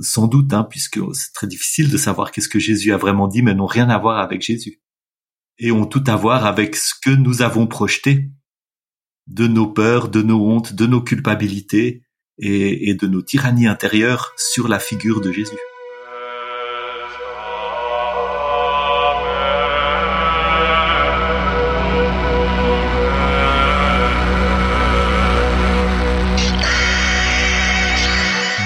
sans doute, hein, puisque c'est très difficile de savoir qu'est-ce que Jésus a vraiment dit, mais n'ont rien à voir avec Jésus. Et ont tout à voir avec ce que nous avons projeté de nos peurs, de nos hontes, de nos culpabilités et, et de nos tyrannies intérieures sur la figure de Jésus.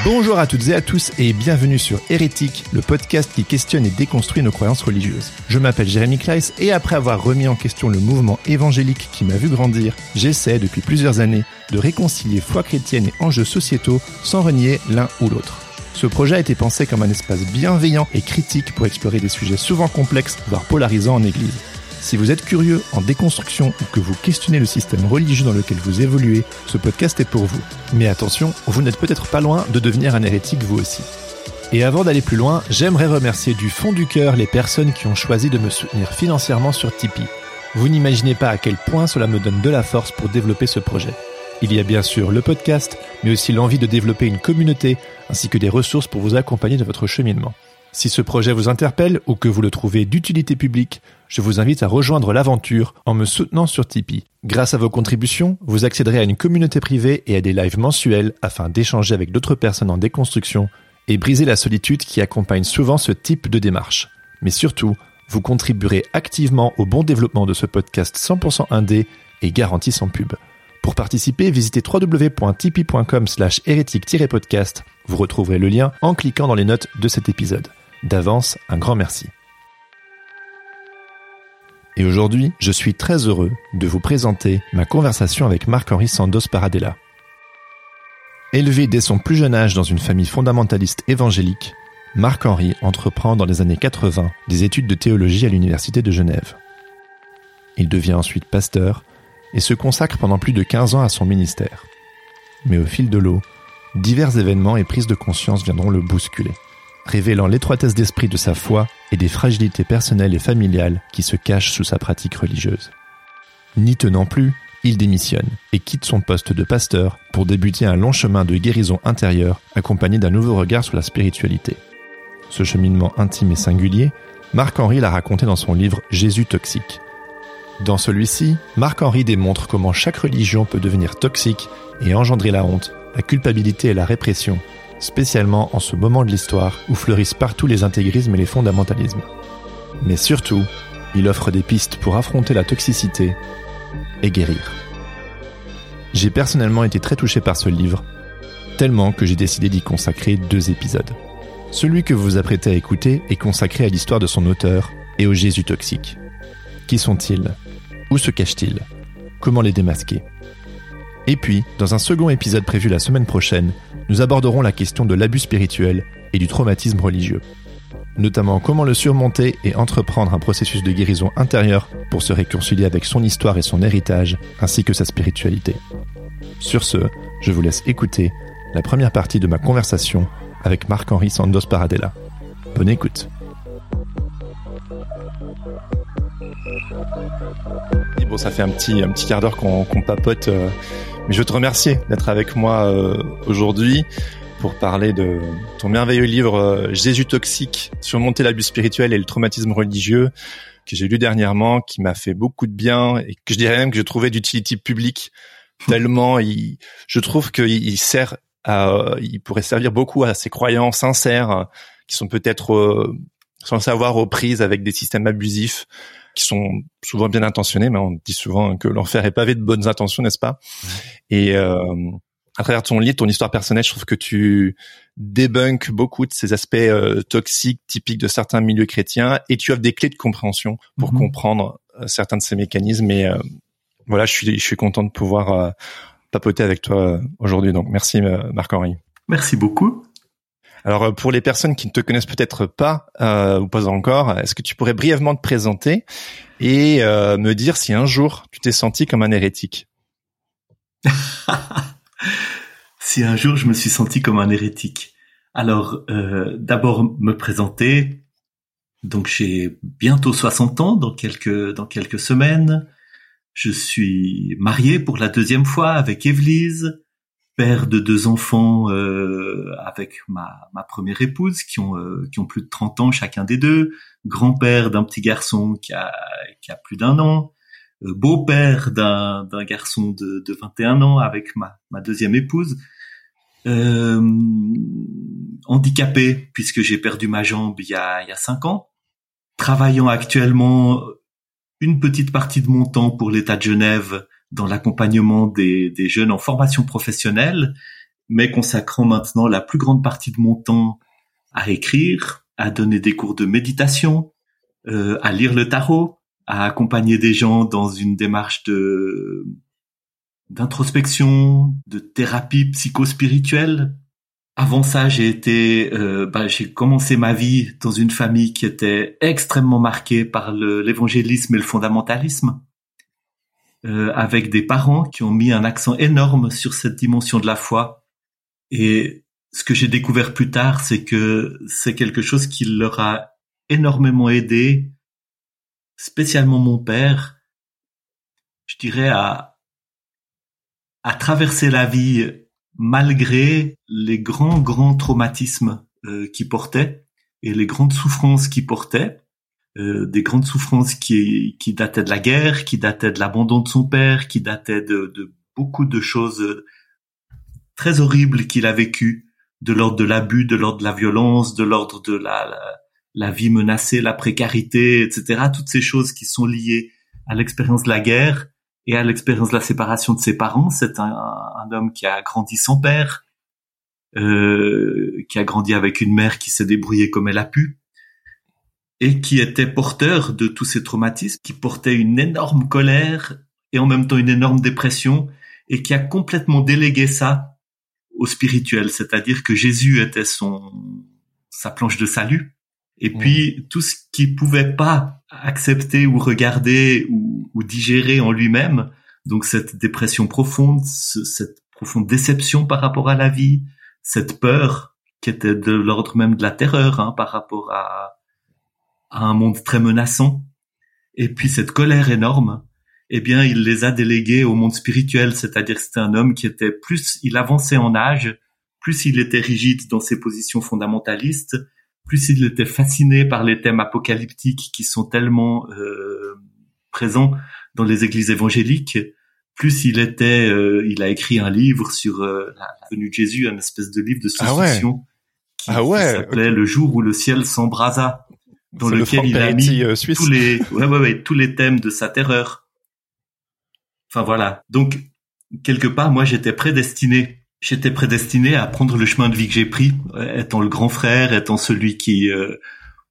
Bonjour à toutes et à tous et bienvenue sur Hérétique, le podcast qui questionne et déconstruit nos croyances religieuses. Je m'appelle Jérémy Kleiss et après avoir remis en question le mouvement évangélique qui m'a vu grandir, j'essaie depuis plusieurs années de réconcilier foi chrétienne et enjeux sociétaux sans renier l'un ou l'autre. Ce projet a été pensé comme un espace bienveillant et critique pour explorer des sujets souvent complexes, voire polarisants en Église. Si vous êtes curieux en déconstruction ou que vous questionnez le système religieux dans lequel vous évoluez, ce podcast est pour vous. Mais attention, vous n'êtes peut-être pas loin de devenir un hérétique vous aussi. Et avant d'aller plus loin, j'aimerais remercier du fond du cœur les personnes qui ont choisi de me soutenir financièrement sur Tipeee. Vous n'imaginez pas à quel point cela me donne de la force pour développer ce projet. Il y a bien sûr le podcast, mais aussi l'envie de développer une communauté, ainsi que des ressources pour vous accompagner de votre cheminement. Si ce projet vous interpelle ou que vous le trouvez d'utilité publique, je vous invite à rejoindre l'aventure en me soutenant sur Tipeee. Grâce à vos contributions, vous accéderez à une communauté privée et à des lives mensuels afin d'échanger avec d'autres personnes en déconstruction et briser la solitude qui accompagne souvent ce type de démarche. Mais surtout, vous contribuerez activement au bon développement de ce podcast 100% indé et garanti sans pub. Pour participer, visitez www.tipeee.com slash hérétique-podcast. Vous retrouverez le lien en cliquant dans les notes de cet épisode. D'avance, un grand merci. Et aujourd'hui, je suis très heureux de vous présenter ma conversation avec Marc-Henri Sandos Paradella. Élevé dès son plus jeune âge dans une famille fondamentaliste évangélique, Marc-Henri entreprend dans les années 80 des études de théologie à l'Université de Genève. Il devient ensuite pasteur et se consacre pendant plus de 15 ans à son ministère. Mais au fil de l'eau, divers événements et prises de conscience viendront le bousculer, révélant l'étroitesse d'esprit de sa foi et des fragilités personnelles et familiales qui se cachent sous sa pratique religieuse. N'y tenant plus, il démissionne et quitte son poste de pasteur pour débuter un long chemin de guérison intérieure accompagné d'un nouveau regard sur la spiritualité. Ce cheminement intime et singulier, Marc-Henri l'a raconté dans son livre Jésus toxique. Dans celui-ci, Marc-Henri démontre comment chaque religion peut devenir toxique et engendrer la honte, la culpabilité et la répression, spécialement en ce moment de l'histoire où fleurissent partout les intégrismes et les fondamentalismes. Mais surtout, il offre des pistes pour affronter la toxicité et guérir. J'ai personnellement été très touché par ce livre, tellement que j'ai décidé d'y consacrer deux épisodes. Celui que vous vous apprêtez à écouter est consacré à l'histoire de son auteur et au Jésus toxique. Qui sont-ils? Où se cachent-ils? Comment les démasquer? Et puis, dans un second épisode prévu la semaine prochaine, nous aborderons la question de l'abus spirituel et du traumatisme religieux. Notamment comment le surmonter et entreprendre un processus de guérison intérieure pour se réconcilier avec son histoire et son héritage, ainsi que sa spiritualité. Sur ce, je vous laisse écouter la première partie de ma conversation avec Marc-Henri Sandos Paradella. Bonne écoute. Bon, ça fait un petit, un petit quart d'heure qu'on papote. Euh, mais je veux te remercier d'être avec moi euh, aujourd'hui. pour parler de ton merveilleux livre euh, Jésus toxique, surmonter l'abus spirituel et le traumatisme religieux que j'ai lu dernièrement, qui m'a fait beaucoup de bien et que je dirais même que je trouvais d'utilité publique tellement il, je trouve qu'il sert à, il pourrait servir beaucoup à ces croyants sincères qui sont peut-être euh, sans savoir aux prises avec des systèmes abusifs qui sont souvent bien intentionnés, mais on dit souvent que l'enfer est pavé de bonnes intentions, n'est-ce pas? Et euh, à travers ton livre, ton histoire personnelle, je trouve que tu débunkes beaucoup de ces aspects euh, toxiques typiques de certains milieux chrétiens et tu offres des clés de compréhension pour mhm. comprendre euh, certains de ces mécanismes. Et voilà, je suis, je suis content de pouvoir papoter avec toi aujourd'hui. Donc merci Marc-Henri. Merci beaucoup. Alors euh, pour les personnes qui ne te connaissent peut-être pas euh, ou pas encore, est-ce que tu pourrais brièvement te présenter et euh, me dire si un jour tu t'es senti comme un hérétique? Si un jour je me suis senti comme un hérétique. Alors d'abord me présenter. Donc j'ai bientôt 60 ans dans quelques dans quelques semaines. Je suis marié pour la deuxième fois avec Evelyse père de deux enfants euh, avec ma, ma, première épouse qui ont euh, qui ont plus de 30 ans chacun des deux, grand-père d'un petit garçon qui a qui a plus d'un an, euh, beau-père d'un garçon de, de 21 ans avec ma ma deuxième épouse. handicapé puisque j'ai perdu ma jambe il y a il y a cinq ans, travaillant actuellement une petite partie de mon temps pour l'État de Genève dans l'accompagnement des, des, jeunes en formation professionnelle, mais consacrant maintenant la plus grande partie de mon temps à écrire, à donner des cours de méditation, euh, à lire le tarot, à accompagner des gens dans une démarche de d'introspection, de thérapie psychospirituelle. Avant ça, j'ai été, euh, bah, j'ai commencé ma vie dans une famille qui était extrêmement marquée par l'évangélisme et le fondamentalisme. Euh, avec des parents qui ont mis un accent énorme sur cette dimension de la foi. Et ce que j'ai découvert plus tard, c'est que c'est quelque chose qui leur a énormément aidé, spécialement mon père, je dirais, à, à traverser la vie malgré les grands, grands traumatismes euh, qu'il portait et les grandes souffrances qu'il portait. Euh, des grandes souffrances qui, qui dataient de la guerre, qui dataient de l'abandon de son père, qui dataient de, de beaucoup de choses euh, très horribles qu'il a vécues, de l'ordre de l'abus, de l'ordre de la violence, de l'ordre de la, la, vie menacée, la précarité, etc. Toutes ces choses qui sont liées à l'expérience de la guerre et à l'expérience de la séparation de ses parents. C'est un, un, homme qui a grandi sans père, euh, qui a grandi avec une mère qui s'est débrouillée comme elle a pu, et qui était porteur de tous ces traumatismes, qui portait une énorme colère et en même temps une énorme dépression et qui a complètement délégué ça au spirituel, c'est-à-dire que Jésus était son sa planche de salut. Et puis tout ce qu'il pouvait pas accepter ou regarder ou, ou digérer en lui-même, donc cette dépression profonde, cette profonde déception par rapport à la vie, cette peur qui était de l'ordre même de la terreur hein, par rapport à à un monde très menaçant. Et puis cette colère énorme, eh bien, il les a délégués au monde spirituel, c'est-à-dire c'était un homme qui était plus, il avançait en âge, plus il était rigide dans ses positions fondamentalistes, plus il était fasciné par les thèmes apocalyptiques qui sont tellement euh, présents dans les églises évangéliques, plus il était, euh, il a écrit un livre sur euh, la, venue de Jésus, un espèce de livre de ah science-fiction qui, ah qui s'appelait Le jour où le ciel s'embrasa dans lequel il a mis euh, tous les ouais, ouais, ouais, tous les thèmes de sa terreur. Enfin voilà. Donc quelque part, moi j'étais prédestiné. J'étais prédestiné à prendre le chemin de vie que j'ai pris, étant le grand frère, étant celui qui euh,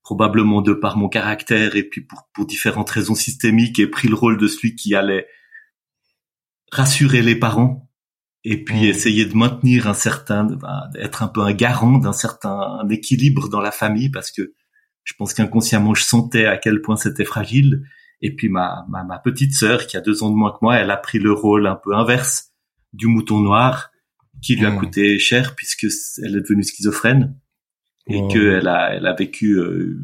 probablement de par mon caractère et puis pour, pour différentes raisons systémiques, ait pris le rôle de celui qui allait rassurer les parents et puis mmh. essayer de maintenir un certain, être un peu un garant d'un certain équilibre dans la famille parce que je pense qu'inconsciemment je sentais à quel point c'était fragile. Et puis ma, ma, ma, petite sœur, qui a deux ans de moins que moi, elle a pris le rôle un peu inverse du mouton noir, qui lui a hmm. coûté cher puisque elle est devenue schizophrène et que qu'elle a, elle a vécu euh,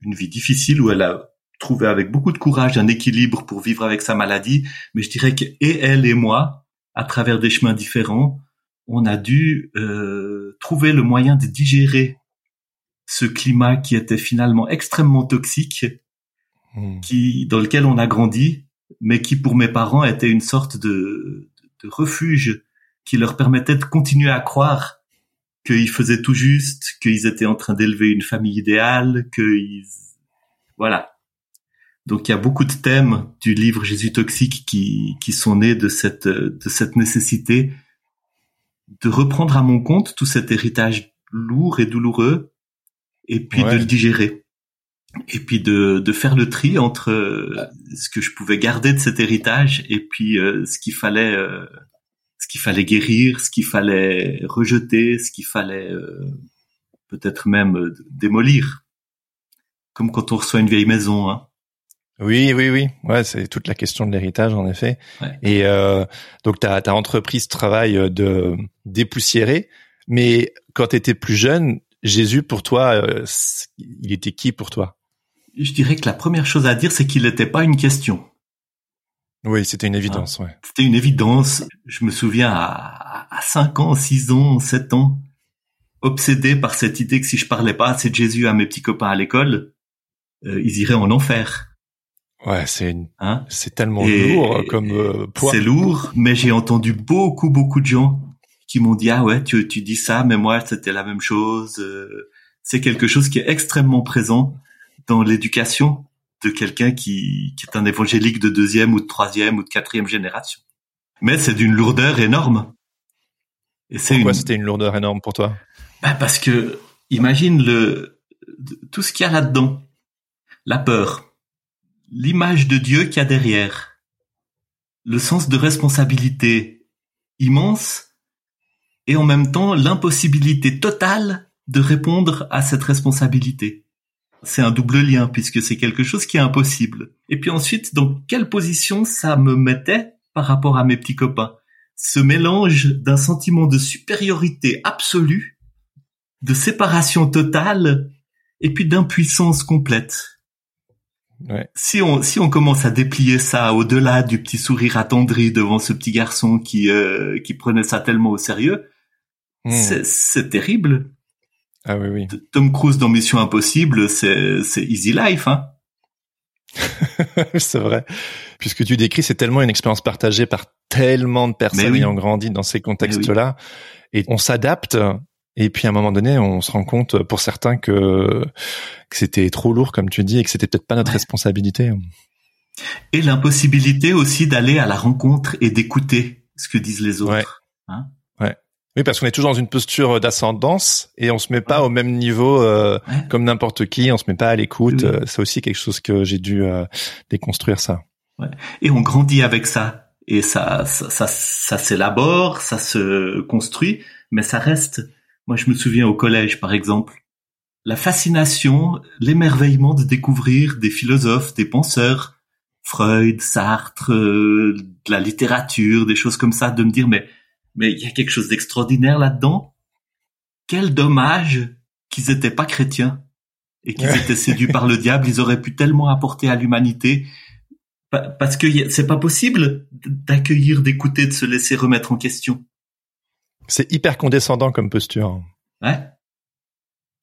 une vie difficile où elle a trouvé avec beaucoup de courage un équilibre pour vivre avec sa maladie. Mais je dirais que et elle et moi, à travers des chemins différents, on a dû euh, trouver le moyen de digérer ce climat qui était finalement extrêmement toxique, hmm. qui dans lequel on a grandi, mais qui pour mes parents était une sorte de, de refuge qui leur permettait de continuer à croire qu'ils faisaient tout juste, qu'ils étaient en train d'élever une famille idéale, qu'ils voilà. Donc il y a beaucoup de thèmes du livre Jésus toxique qui qui sont nés de cette de cette nécessité de reprendre à mon compte tout cet héritage lourd et douloureux et puis de le digérer et puis de, de faire le tri entre euh, ce que je pouvais garder de cet héritage et puis euh, ce qu'il fallait euh, ce qu'il fallait guérir, ce qu'il fallait rejeter, ce qu'il fallait peut-être même démolir. Comme quand on reçoit une vieille maison. Hein. Oui, oui, oui. Ouais, c'est toute la question de l'héritage, en effet. Et donc, tu as, as, entrepris ce travail de dépoussiérer, mais quand tu étais plus jeune, Jésus, pour toi, il était qui pour toi? Je dirais que la première chose à dire, c'est qu'il n'était pas une question. Oui, c'était une évidence. ouais. C'était une évidence. Je me souviens à, à 5 ans, 6 ans, 7 ans, obsédé par cette idée que si je parlais pas assez de Jésus à mes petits copains à l'école, euh, ils iraient en enfer. Ouais, c'est hein? c'est tellement lourd comme euh, poids. C'est lourd, mais j'ai entendu beaucoup beaucoup de gens qui m'ont dit ah ouais tu tu dis ça, mais moi c'était la même chose. Euh, c'est quelque chose qui est extrêmement présent dans l'éducation de quelqu'un qui, qui est un évangélique de deuxième ou de troisième ou de quatrième génération. Mais c'est d'une lourdeur énorme. Et c'est Pourquoi c'était une lourdeur énorme pour toi? Bah Parce que imagine le tout ce qu'il y a là-dedans. La peur, l'image de Dieu qu'il y a derrière, le sens de responsabilité immense et en même temps l'impossibilité totale de répondre à cette responsabilité c'est un double lien puisque c'est quelque chose qui est impossible. Et puis ensuite, dans quelle position ça me mettait par rapport à mes petits copains? Ce mélange d'un sentiment de supériorité absolue, de séparation totale, et puis d'impuissance complète. Si on si on commence à déplier ça au-delà du petit sourire attendri devant ce petit garçon qui euh, qui prenait ça tellement au sérieux, hmm. c'est terrible. Ah oui, oui. Tom Cruise dans Mission Impossible, c'est, easy life, hein. c'est vrai. Puisque tu décris, c'est tellement une expérience partagée par tellement de personnes ayant grandi dans ces contextes-là. Et on s'adapte. Et puis à un moment donné, on se rend compte, pour certains, que, que c'était trop lourd, comme tu dis, et que c'était peut-être pas notre responsabilité. Et l'impossibilité aussi d'aller à la rencontre et d'écouter ce que disent les autres. Ouais. Hein oui, parce qu'on est toujours dans une posture d'ascendance et on se met pas au même niveau euh, comme n'importe qui. On se met pas à l'écoute. Euh, c'est aussi quelque chose que j'ai dû euh, déconstruire ça. Ouais. Et on grandit avec ça et ça, ça, ça, ça s'élabore, ça se construit, mais ça reste. Moi, je me souviens au collège, par exemple, la fascination, l'émerveillement de découvrir des philosophes, des penseurs, Freud, Sartre, de la littérature, des choses comme ça, de me dire mais mais il y a quelque chose d'extraordinaire là-dedans. Quel dommage qu'ils étaient pas chrétiens et qu'ils étaient séduits par le diable. Ils auraient pu tellement apporter à l'humanité parce que c'est pas possible d'accueillir, d'écouter, de se laisser remettre en question. C'est hyper condescendant comme posture. Ouais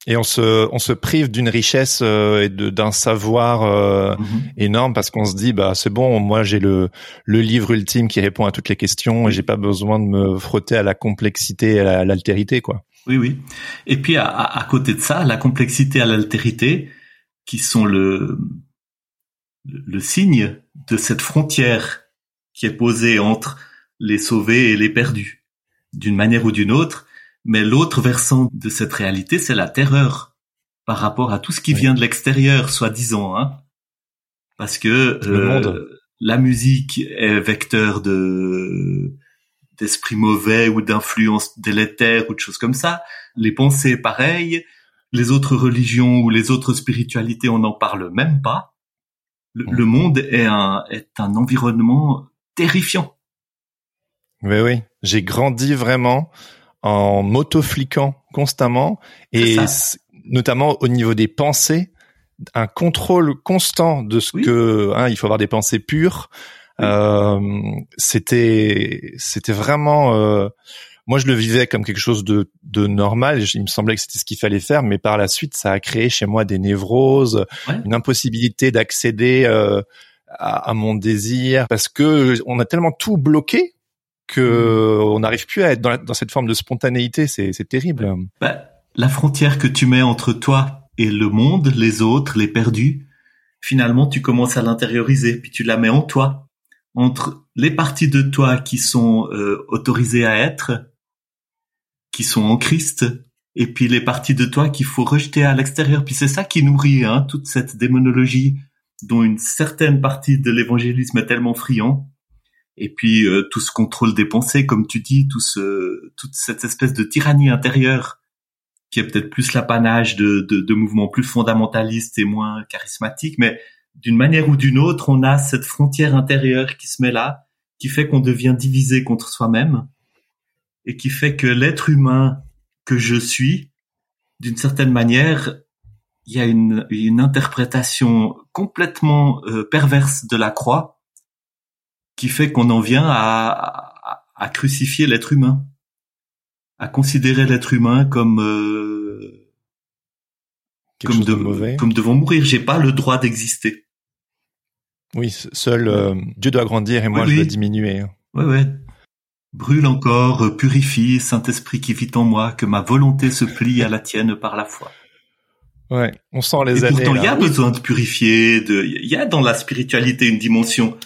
et on se on se prive d'une richesse euh, et d'un savoir euh, mhm. énorme parce qu'on se dit bah c'est bon moi j'ai le le livre ultime qui répond à toutes les questions et j'ai pas besoin de me frotter à la complexité et à l'altérité quoi. Oui oui. Et puis à, à, côté de ça la complexité et l'altérité qui sont le le signe de cette frontière qui est posée entre les sauvés et les perdus d'une manière ou d'une autre mais l'autre versant de cette réalité, c'est la terreur par rapport à tout ce qui vient de l'extérieur, soi-disant, hein. Parce que euh, la musique est vecteur de d'esprit mauvais ou d'influence délétère ou de choses comme ça. Les pensées, pareil. Les autres religions ou les autres spiritualités, on n'en parle même pas. Le, le, monde est un est un environnement terrifiant. Oui, oui. J'ai grandi vraiment en m'auto-fliquant constamment et notamment au niveau des pensées, un contrôle constant de ce que hein, il faut avoir des pensées pures. Euh, c'était c'était vraiment euh, moi je le vivais comme quelque chose de, de normal, il me semblait que c'était ce qu'il fallait faire, mais par la suite ça a créé chez moi des névroses, une impossibilité d'accéder euh, à, à, mon désir, parce que on a tellement tout bloqué que on n'arrive plus à être dans, dans, cette forme de spontanéité, c'est terrible. Bah, la frontière que tu mets entre toi et le monde, les autres, les perdus, finalement tu commences à l'intérioriser, puis tu la mets en toi, entre les parties de toi qui sont euh, autorisées à être qui sont en Christ, et puis les parties de toi qu'il faut rejeter à l'extérieur. Puis c'est ça qui nourrit hein, toute cette démonologie dont une certaine partie de l'évangélisme est tellement friand. Et puis euh, tout ce contrôle des pensées, comme tu dis, tout ce, toute cette espèce de tyrannie intérieure qui est peut-être plus l'apanage de, de, mouvements plus fondamentalistes et moins charismatiques, mais d'une manière ou d'une autre, on a cette frontière intérieure qui se met là, qui fait qu'on devient divisé contre soi-même et qui fait que l'être humain que je suis, d'une certaine manière, il y a une, une interprétation complètement euh, perverse de la croix qui fait qu'on en vient à, à, crucifier l'être humain, à considérer l'être humain comme euh, comme, de, comme devant mourir. J'ai pas le droit d'exister. Oui, seul euh, Dieu doit grandir et moi je dois diminuer. Ouais, ouais. Brûle encore, purifie, Saint-Esprit qui vit en moi, que ma volonté se plie à la tienne par la foi. Ouais, on sent les Et Pourtant, il y a besoin de purifier, de, il y a dans la spiritualité une dimension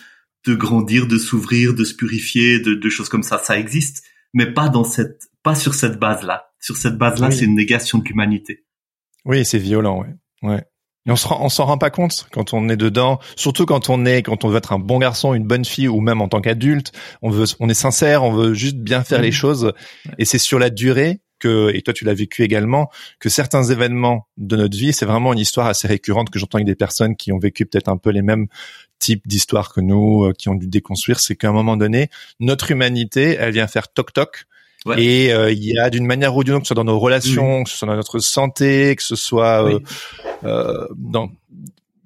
de grandir, de s'ouvrir, de se purifier, de, de, choses comme ça. Ça existe, mais pas dans cette, pas sur cette base-là. Sur cette base-là, c'est une négation de l'humanité. Oui, c'est violent, ouais. Ouais. Et on se on s'en rend pas compte quand on est dedans, surtout quand on est, quand on veut être un bon garçon, une bonne fille, ou même en tant qu'adulte, on veut, on est sincère, on veut juste bien faire les choses. Et c'est sur la durée que, et toi tu l'as vécu également, que certains événements de notre vie, c'est vraiment une histoire assez récurrente que j'entends avec des personnes qui ont vécu peut-être un peu les mêmes types d'histoires que nous, euh, qui ont dû déconstruire, c'est qu'à un moment donné, notre humanité, elle vient faire toc toc et euh, il y a d'une manière ou d'une autre, que ce soit dans nos relations, que ce soit dans notre santé, que ce soit euh, euh, dans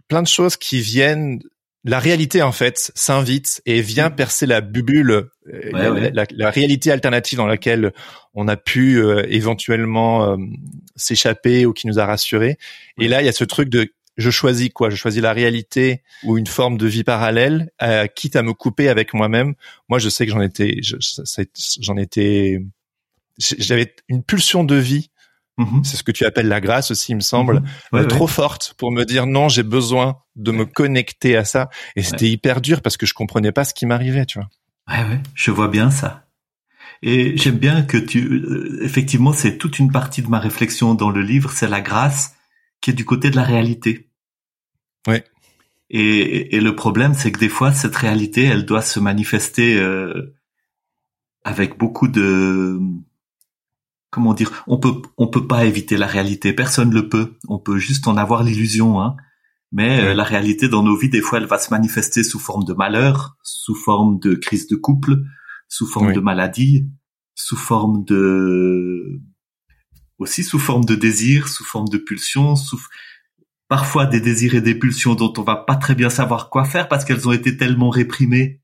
plein de choses qui viennent. La réalité en fait s'invite et vient mm. percer la bulle, euh, la, la, réalité alternative dans laquelle on a pu éventuellement s'échapper ou qui nous a rassurés. Et là, il y a ce truc de je choisis quoi? Je choisis la réalité ou une forme de vie parallèle, euh, quitte à me couper avec moi-même. Moi, je sais que j'en étais, j'en étais, j'avais une pulsion de vie. Mm-hmm. C'est ce que tu appelles la grâce aussi, il me semble, mm-hmm. euh, trop forte pour me dire non, j'ai besoin de me connecter à ça. Et c'était hyper dur parce que je comprenais pas ce qui m'arrivait, tu vois. Ouais, ouais, je vois bien ça. Et j'aime bien que tu, euh, effectivement, c'est toute une partie de ma réflexion dans le livre, c'est la grâce qui est du côté de la réalité. Ouais. Et, et le problème, c'est que des fois, cette réalité, elle doit se manifester euh, avec beaucoup de comment dire. On peut on peut pas éviter la réalité. Personne le peut. On peut juste en avoir l'illusion. Hein. Mais euh, la réalité dans nos vies, des fois, elle va se manifester sous forme de malheur, sous forme de crise de couple, sous forme de maladie, sous forme de aussi sous forme de désir, sous forme de pulsion, sous parfois des désirs et des pulsions dont on va pas très bien savoir quoi faire parce qu'elles ont été tellement réprimées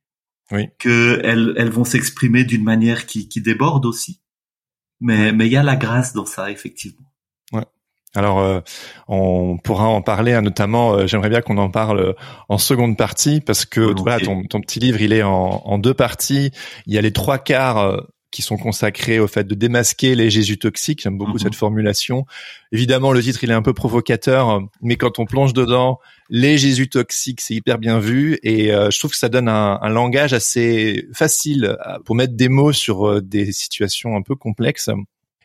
oui. que elles, elles vont s'exprimer d'une manière qui, qui déborde aussi. Mais mais il y a la grâce dans ça effectivement. Ouais. Alors, euh, on pourra en parler, hein, notamment. Euh, j'aimerais bien qu'on en parle euh, en seconde partie parce que voilà, ton, ton petit livre, il est en, en, deux parties. Il y a les trois quarts qui sont consacrés au fait de démasquer les Jésus toxiques. J'aime beaucoup mhm. cette formulation. Évidemment, le titre il est un peu provocateur, mais quand on plonge dedans, les Jésus toxiques, c'est hyper bien vu et euh, je trouve que ça donne un, un, langage assez facile pour mettre des mots sur euh, des situations un peu complexes.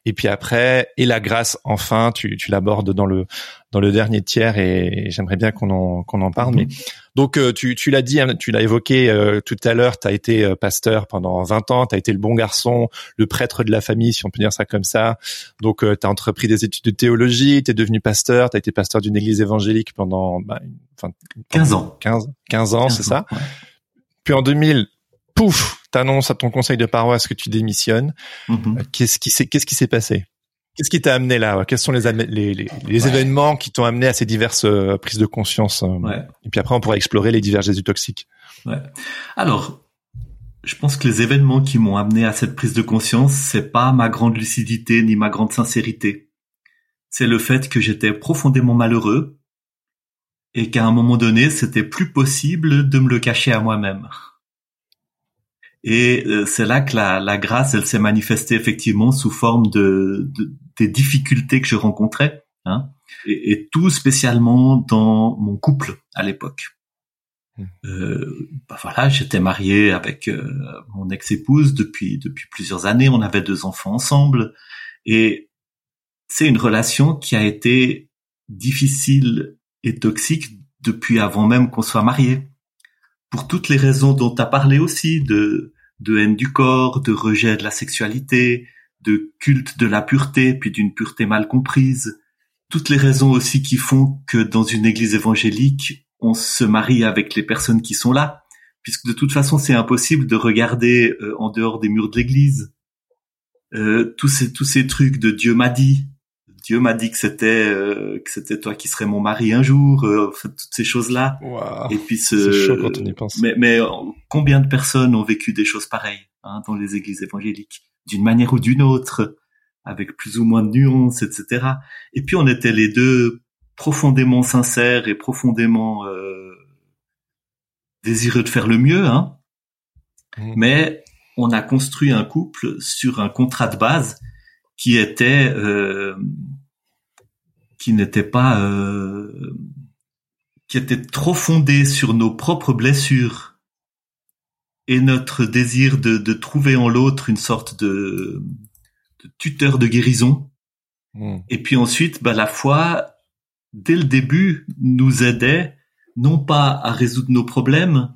Et puis après, et la grâce, enfin, tu, tu l'abordes dans le dans le dernier tiers et j'aimerais bien qu'on en qu'on en parle. Mais mhm. Donc euh, tu tu l'as dit, hein, tu l'as évoqué euh, tout à l'heure. Tu as été euh, pasteur pendant 20 ans. Tu as été le bon garçon, le prêtre de la famille, si on peut dire ça comme ça. Donc tu as entrepris des études de théologie. Tu es devenu pasteur. Tu as été pasteur d'une église évangélique pendant bah, enfin, 15 ans. 15 15 ans, c'est ça. Puis en 2000, pouf, t'annonces à ton conseil de paroisse que tu démissionnes. Mhm. Euh, qu'est-ce qui s'est qu'est-ce qui s'est passé? Qu'est-ce qui t'a amené là Quels sont les les, les, événements qui t'ont amené à ces diverses euh, prises de conscience euh, Et puis après, on pourra explorer les divers Jésus toxiques. Ouais. Alors, je pense que les événements qui m'ont amené à cette prise de conscience, c'est pas ma grande lucidité ni ma grande sincérité. C'est le fait que j'étais profondément malheureux et qu'à un moment donné, c'était plus possible de me le cacher à moi-même. Et euh, c'est là que la, la, grâce, elle s'est manifestée effectivement sous forme de, de des difficultés que je rencontrais, hein, et, et, tout spécialement dans mon couple à l'époque. Mmh. Euh, bah voilà, j'étais marié avec euh, mon ex-épouse depuis depuis plusieurs années. On avait deux enfants ensemble, et c'est une relation qui a été difficile et toxique depuis avant même qu'on soit marié. Pour toutes les raisons dont tu as parlé aussi, de de haine du corps, de rejet de la sexualité, de culte de la pureté, puis d'une pureté mal comprise. Toutes les raisons aussi qui font que dans une église évangélique, on se marie avec les personnes qui sont là, puisque de toute façon c'est impossible de regarder euh, en dehors des murs de l'église. Euh, tous ces tous ces trucs de Dieu m'a dit, Dieu m'a dit que c'était euh, que c'était toi qui serais mon mari un jour, toutes ces choses là. Et puis ce, chaud quand on y pense. Mais, mais combien de personnes ont vécu des choses pareilles hein, dans les églises évangéliques, d'une manière ou d'une autre, avec plus ou moins de nuances, etc. Et puis on était les deux profondément sincère et profondément euh, désireux de faire le mieux, hein. Mmh. Mais on a construit un couple sur un contrat de base qui était euh, qui n'était pas euh, qui était trop fondé sur nos propres blessures et notre désir de, de trouver en l'autre une sorte de, de, tuteur de guérison. Mmh. Et puis ensuite, bah, la foi dès le début, nous aidait non pas à résoudre nos problèmes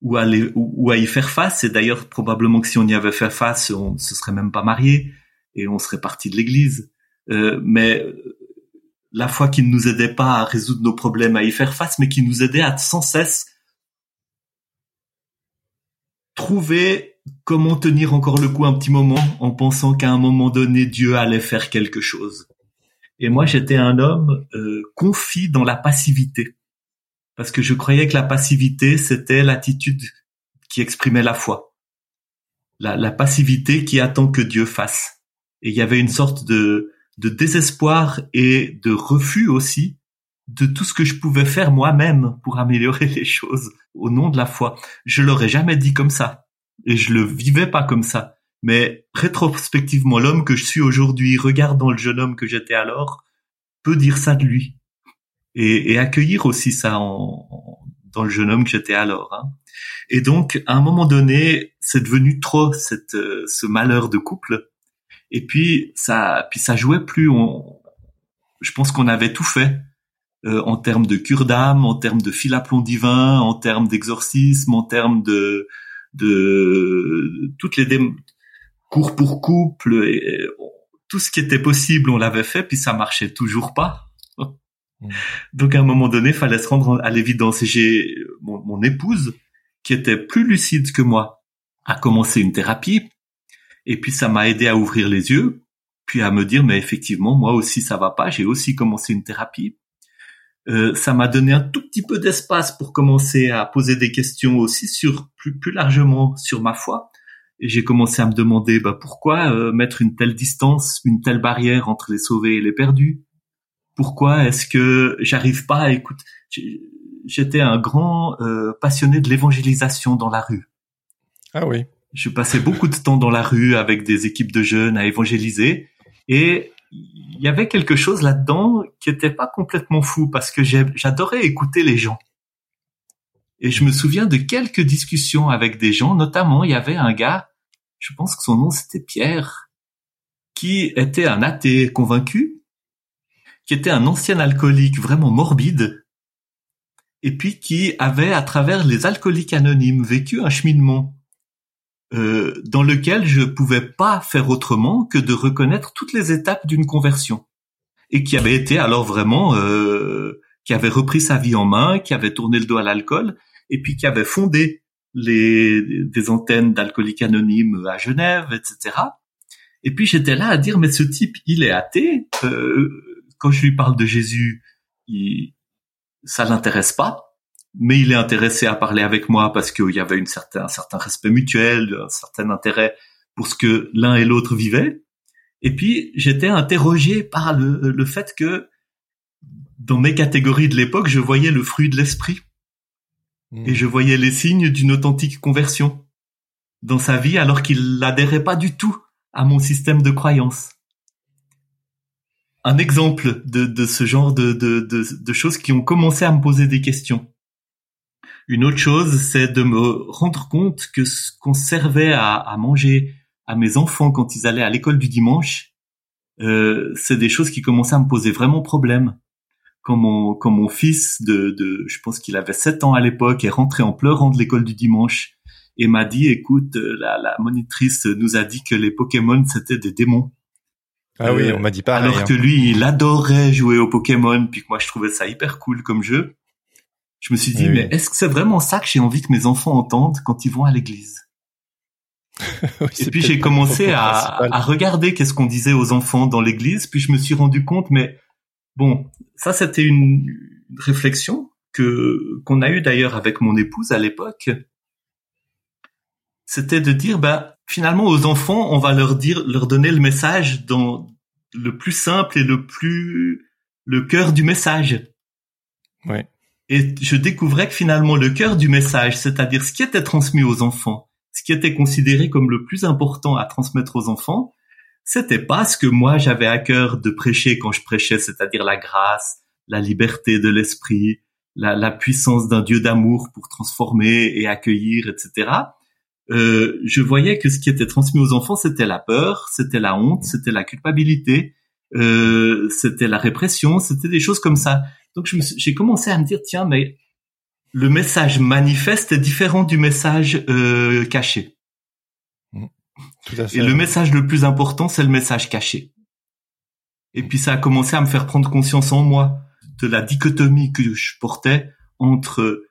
ou à, les, ou, à y faire face. Et d'ailleurs, probablement que si on y avait fait face, on se serait même pas marié et on serait parti de l'Église. Euh, mais la foi qui ne nous aidait pas à résoudre nos problèmes, à y faire face, mais qui nous aidait à sans cesse trouver comment tenir encore le coup un petit moment en pensant qu'à un moment donné Dieu allait faire quelque chose. Et moi, j'étais un homme euh, dans la passivité, parce que je croyais que la passivité, c'était l'attitude qui exprimait la foi, la, la, passivité qui attend que Dieu fasse. Et il y avait une sorte de, de désespoir et de refus aussi de tout ce que je pouvais faire moi-même pour améliorer les choses au nom de la foi. Je l'aurais jamais dit comme ça, et je le vivais pas comme ça. Mais rétrospectivement, l'homme que je suis aujourd'hui, regardant le jeune homme que j'étais alors, peut dire ça de lui. Et, accueillir aussi ça dans le jeune homme que j'étais alors. Hein. Et donc, à un moment donné, c'est devenu trop cette, euh, ce malheur de couple. Et puis ça, puis ça jouait plus. On, je pense qu'on avait tout fait euh, en termes de cure d'âme, en termes de fil à plomb divin, en termes d'exorcisme, en termes de de toutes les cours pour couple, et, tout ce qui était possible, on l'avait fait, puis ça marchait toujours pas. Mm. Donc à un moment donné, fallait se rendre à l'évidence. Et j'ai mon, mon, épouse, qui était plus lucide que moi, a commencé une thérapie. Et puis ça m'a aidé à ouvrir les yeux, puis à me dire, mais effectivement, moi aussi ça va pas. J'ai aussi commencé une thérapie. Euh, ça m'a donné un tout petit peu d'espace pour commencer à poser des questions aussi sur plus, plus largement sur ma foi. Et j'ai commencé à me demander bah, pourquoi euh, mettre une telle distance, une telle barrière entre les sauvés et les perdus? Pourquoi est-ce que j'arrive pas à écouter J'étais un grand euh, passionné de l'évangélisation dans la rue. Ah oui. Je passais beaucoup de temps dans la rue avec des équipes de jeunes à évangéliser et il y avait quelque chose là-dedans qui était pas complètement fou parce que j'adorais écouter les gens. Et je me souviens de quelques discussions avec des gens, notamment il y avait un gars, je pense que son nom c'était Pierre, qui était un athée convaincu, qui était un ancien alcoolique vraiment morbide, et puis qui avait, à travers les alcooliques anonymes, vécu un cheminement euh, dans lequel je pouvais pas faire autrement que de reconnaître toutes les étapes d'une conversion, et qui avait été alors vraiment, euh, qui avait repris sa vie en main, qui avait tourné le dos à l'alcool, et puis qui avait fondé les, des antennes d'alcooliques anonymes à Genève, etc. Et puis j'étais là à dire, mais ce type, il est athée. Euh, quand je lui parle de Jésus, il, ça l'intéresse pas. Mais il est intéressé à parler avec moi parce qu'il y avait une certain, un certain respect mutuel, un certain intérêt pour ce que l'un et l'autre vivaient. Et puis, j'étais interrogé par le, le fait que dans mes catégories de l'époque, je voyais le fruit de l'esprit. Et je voyais les signes d'une authentique conversion dans sa vie alors qu'il n'adhérait pas du tout à mon système de croyance. Un exemple de, de ce genre de, de, de, choses qui ont commencé à me poser des questions. Une autre chose, c'est de me rendre compte que ce qu'on servait à, à, manger à mes enfants quand ils allaient à l'école du dimanche, euh, c'est des choses qui commençaient à me poser vraiment problème quand mon, quand mon fils de, de je pense qu'il avait 7 ans à l'époque est rentré en pleurant de l'école du dimanche et m'a dit écoute euh, la, la monitrice nous a dit que les Pokémon c'était des démons. Ah oui, on m'a dit pas. Alors que lui, il adorait jouer aux Pokémon, puis que moi je trouvais ça hyper cool comme jeu. Je me suis dit, mais est-ce que c'est vraiment ça que j'ai envie que mes enfants entendent quand ils vont à l'église? Et puis j'ai commencé à, à, regarder qu'est-ce qu'on disait aux enfants dans l'église, puis je me suis rendu compte, mais Bon, ça c'était une réflexion que qu'on a eue d'ailleurs avec mon épouse à l'époque. C'était de dire bah finalement aux enfants, on va leur dire leur donner le message dans le plus simple et le plus le cœur du message. Ouais. Et je découvrais que finalement le cœur du message, c'est-à-dire ce qui était transmis aux enfants, ce qui était considéré comme le plus important à transmettre aux enfants, c'était pas ce que moi j'avais à cœur de prêcher quand je prêchais, c'est-à-dire la grâce, la liberté de l'esprit, la, puissance d'un Dieu d'amour pour transformer et accueillir, etc. Euh, je voyais que ce qui était transmis aux enfants, c'était la peur, c'était la honte, c'était la culpabilité, euh, c'était la répression, c'était des choses comme ça. Donc j'ai commencé à me dire, tiens, mais le message manifeste est différent du message euh, caché. Et le message le plus important, c'est le message caché. Et puis ça a commencé à me faire prendre conscience en moi de la dichotomie que je portais entre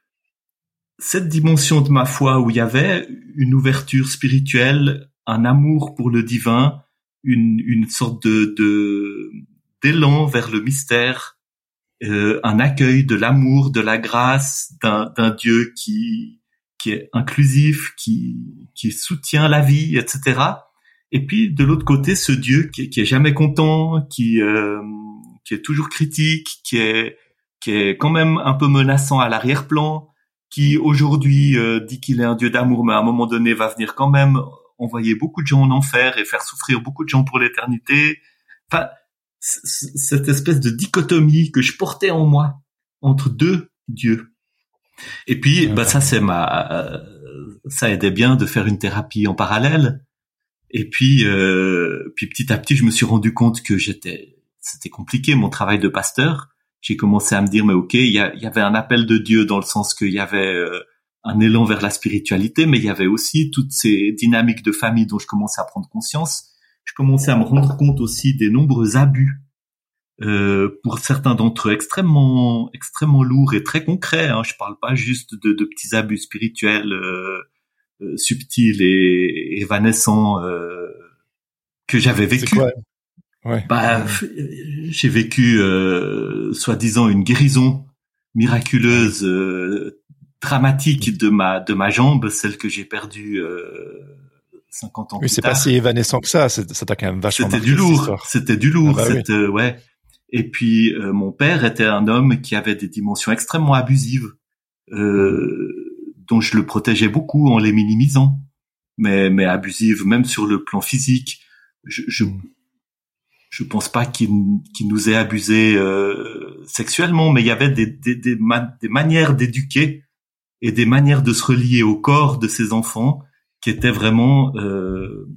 cette dimension de ma foi où il y avait une ouverture spirituelle, un amour pour le divin, une, une sorte de d'élan vers le mystère, euh, un accueil de l'amour, de la grâce d'un Dieu qui qui est inclusif, qui, qui soutient la vie, etc. Et puis de l'autre côté, ce Dieu qui, qui est jamais content, qui, euh, qui est toujours critique, qui est, qui est quand même un peu menaçant à l'arrière-plan, qui aujourd'hui euh, dit qu'il est un Dieu d'amour, mais à un moment donné va venir quand même envoyer beaucoup de gens en enfer et faire souffrir beaucoup de gens pour l'éternité. Enfin, cette espèce de dichotomie que je portais en moi entre deux dieux. Et puis, bah ça c'est ma, ça aidait bien de faire une thérapie en parallèle. Et puis, euh, puis petit à petit, je me suis rendu compte que j'étais, c'était compliqué mon travail de pasteur. J'ai commencé à me dire, mais ok, il y, avait un appel de Dieu dans le sens qu'il y avait euh, un élan vers la spiritualité, mais il y avait aussi toutes ces dynamiques de famille dont je commençais à prendre conscience. Je commençais à me rendre compte aussi des nombreux abus euh, pour certains d'entre eux extrêmement extrêmement lourds et très concrets. Hein. Je parle pas juste de, de petits abus spirituels euh, euh subtils et évanescents euh, que j'avais vécu. Ouais. Bah, j'ai vécu euh, soi-disant une guérison miraculeuse, dramatique de ma de ma jambe, celle que j'ai perdue. 50 ans oui, c'est pas si évanescent que ça. Ça t'a quand même vachement. C'était du lourd. C'était du lourd. Ah bah ouais. Et puis euh, mon père était un homme qui avait des dimensions extrêmement abusives, euh, dont je le protégeais beaucoup en les minimisant, mais mais abusives même sur le plan physique. Je je, je pense pas qu'il qu'il nous ait abusé euh, sexuellement, mais il y avait des des, des, des manières d'éduquer et des manières de se relier au corps de ces enfants qui étaient vraiment euh,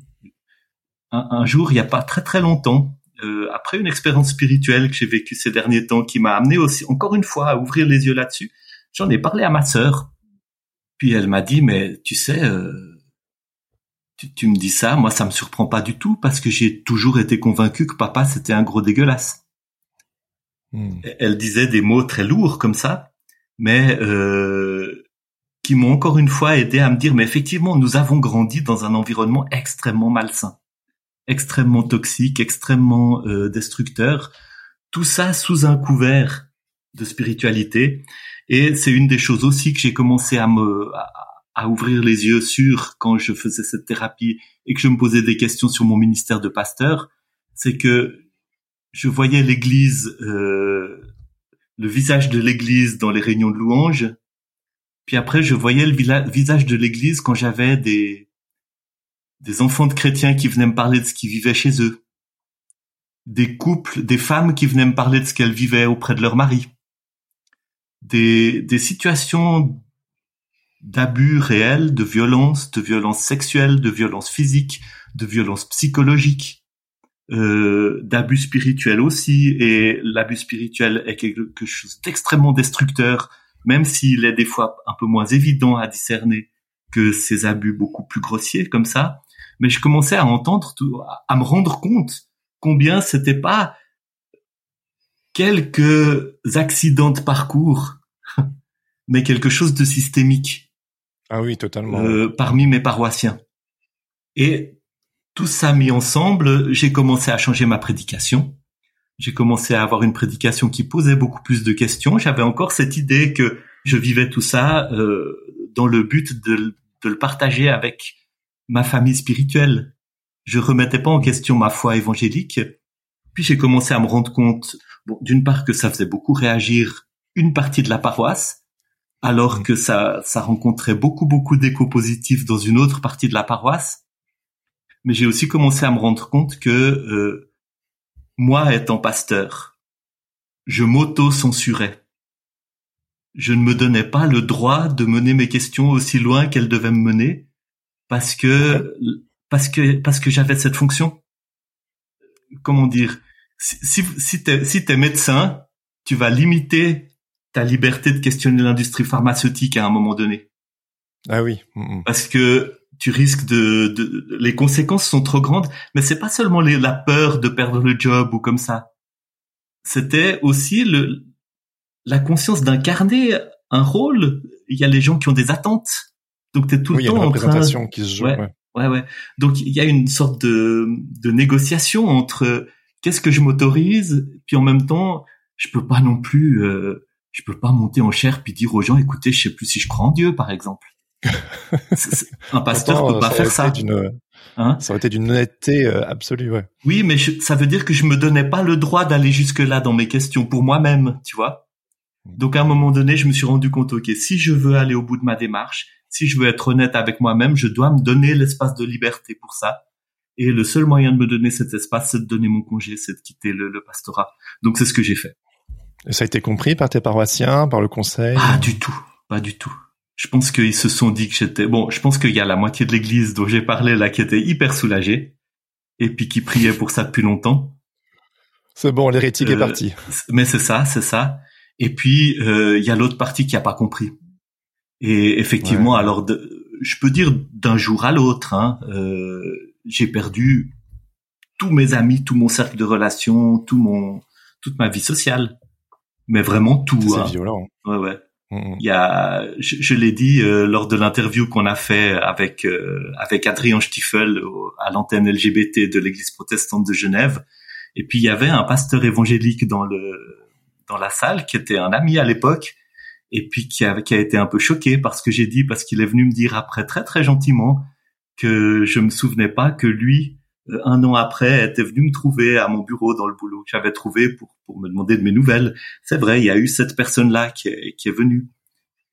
un, un, jour, il n'y a pas très très longtemps, euh, après une expérience spirituelle que j'ai vécue ces derniers temps, qui m'a amené aussi, encore une fois, à ouvrir les yeux là-dessus, j'en ai parlé à ma sœur. Puis elle m'a dit, mais tu sais, euh, tu, tu, me dis ça, moi ça me surprend pas du tout parce que j'ai toujours été convaincu que papa c'était un gros dégueulasse. Hmm. Elle disait des mots très lourds comme ça, mais euh, qui m'ont encore une fois aidé à me dire, mais effectivement, nous avons grandi dans un environnement extrêmement malsain extrêmement toxique, extrêmement euh, destructeur. Tout ça sous un couvert de spiritualité. Et c'est une des choses aussi que j'ai commencé à me à, ouvrir les yeux sur quand je faisais cette thérapie et que je me posais des questions sur mon ministère de pasteur, c'est que je voyais l'Église, euh, le visage de l'Église dans les réunions de louanges, puis après je voyais le visage de l'Église quand j'avais des enfants de chrétiens qui venaient me parler de ce qu'ils vivaient chez eux, des couples, des femmes qui venaient me parler de ce qu'elles vivaient auprès de leur mari, des, des situations d'abus réels, de violence, de violence sexuelle, de violence physique, de violence psychologique, euh, d'abus spirituels aussi. Et l'abus spirituel est quelque chose d'extrêmement destructeur, même s'il est des fois un peu moins évident à discerner que ces abus beaucoup plus grossiers comme ça mais je commençais à entendre, à me rendre compte combien c'était pas quelques accidents de parcours, mais quelque chose de systémique. Ah oui, totalement. Euh, parmi mes paroissiens. Et tout ça mis ensemble, j'ai commencé à changer ma prédication. J'ai commencé à avoir une prédication qui posait beaucoup plus de questions. J'avais encore cette idée que je vivais tout ça euh, dans le but de, de le partager avec ma famille spirituelle. Je remettais pas en question ma foi évangélique. Puis j'ai commencé à me rendre compte, bon, d'une part que ça faisait beaucoup réagir une partie de la paroisse, alors que ça, ça rencontrait beaucoup, beaucoup d'échos positifs dans une autre partie de la paroisse. Mais j'ai aussi commencé à me rendre compte que euh, moi, étant pasteur, je m'auto-censurais. Je ne me donnais pas le droit de mener mes questions aussi loin qu'elles devaient me mener, parce que parce que parce que j'avais cette fonction. Comment dire? Si si t'es si t'es médecin, tu vas limiter ta liberté de questionner l'industrie pharmaceutique à un moment donné. Ah oui. Mm, mm. Parce que tu risques de, de, les conséquences sont trop grandes, mais c'est pas seulement les, la peur de perdre le job ou comme ça. C'était aussi le la conscience d'incarner un rôle. Il y a les gens qui ont des attentes donc tu es tout le temps en train qui se joue. Ouais, ouais, ouais. Donc il y a une sorte de, de négociation entre qu'est-ce que je m'autorise, puis en même temps, je peux pas non plus, euh, je peux pas monter en chair puis dire aux gens, écoutez, je sais plus si je crois en Dieu, par exemple. Un pasteur peut pas faire ça. Hein? ça aurait été d'une honnêteté euh, absolue, ouais. Oui, mais ça veut dire que je me donnais pas le droit d'aller jusque là dans mes questions pour moi-même, tu vois? Donc à un moment donné, je me suis rendu compte, ok, si je veux aller au bout de ma démarche, si je veux être honnête avec moi-même, je dois me donner l'espace de liberté pour ça. Et le seul moyen de me donner cet espace, c'est de donner mon congé, c'est de quitter le, le pastorat. Donc c'est ce que j'ai fait. Et ça a été compris par tes paroissiens, par le conseil? Pas du tout, pas du tout. Je pense qu'ils se sont dit que j'étais... Bon, je pense qu'il y a la moitié de l'église dont j'ai parlé là qui était hyper soulagée et puis qui priait pour ça depuis longtemps. C'est bon, l'hérétique est euh, parti. Mais c'est ça, c'est ça. Et puis, euh, il y a l'autre partie qui a pas compris. Et effectivement, alors je peux dire d'un jour à l'autre, hein, euh, j'ai perdu tous mes amis, tout mon cercle de relations, tout mon, toute ma vie sociale, mais vraiment tout. C'est hein. violent. Ouais, ouais. Mm, mm. Il y a, je, je l'ai dit euh, lors de l'interview qu'on a fait avec euh, avec Adrien Stiefel à l'antenne LGBT de l'Église protestante de Genève. Et puis il y avait un pasteur évangélique dans le dans la salle qui était un ami à l'époque et puis qui a, qui a été un peu choqué parce que j'ai dit, parce qu'il est venu me dire après très très gentiment que je me souvenais pas que lui, un an après, était venu me trouver à mon bureau dans le boulot que j'avais trouvé pour, pour me demander de mes nouvelles. C'est vrai, il y a eu cette personne-là qui est, qui est venue.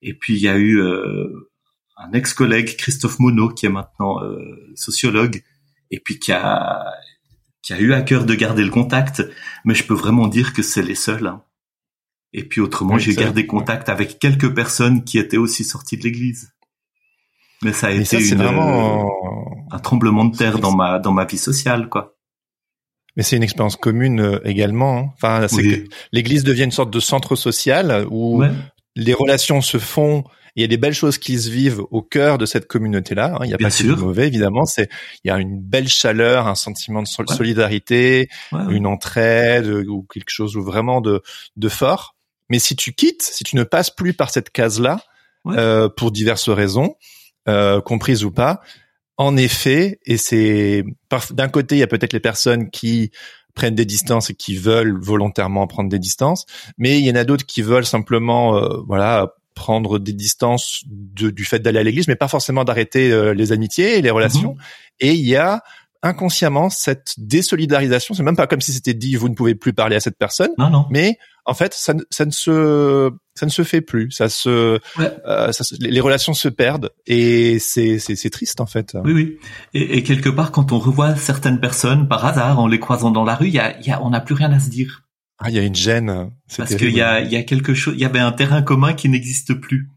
Et puis il y a eu euh, un ex-collègue, Christophe Monod, qui est maintenant euh, sociologue, et puis qui a, qui a eu à cœur de garder le contact. Mais je peux vraiment dire que c'est les seuls. Hein. Et puis autrement, j'ai gardé contact avec quelques personnes qui étaient aussi sorties de l'église. Mais ça a été vraiment... Euh, un tremblement de terre dans ma dans ma vie sociale, quoi. Mais c'est une expérience commune euh, également. Hein. Enfin, c'est que l'Église devient une sorte de centre social où les relations se font. Il y a des belles choses qui se vivent au cœur de cette communauté-là. Hein. Il n'y a pas que de mauvais, évidemment. C'est il y a une belle chaleur, un sentiment de solidarité, une entraide ou quelque chose vraiment de de fort. Mais si tu quittes, si tu ne passes plus par cette case-là, euh, pour diverses raisons, euh, comprises ou pas, en effet, et c'est d'un côté, il y a peut-être les personnes qui prennent des distances et qui veulent volontairement prendre des distances, mais il y en a d'autres qui veulent simplement, euh, voilà, prendre des distances du fait d'aller à l'église, mais pas forcément d'arrêter euh, les amitiés et les relations. Mhm. Et il y a inconsciemment cette désolidarisation. C'est même pas comme si c'était dit vous ne pouvez plus parler à cette personne. Non, non. Mais en fait, ça, ça ne se ça ne se fait plus. Ça se, euh, ça les relations se perdent et c'est c'est triste en fait. Oui, oui. Et, et, quelque part, quand on revoit certaines personnes par hasard en les croisant dans la rue, il y a, y a on n'a plus rien à se dire. Ah, il y a une gêne. Parce qu'il y a il y a quelque chose. Il y avait un terrain commun qui n'existe plus.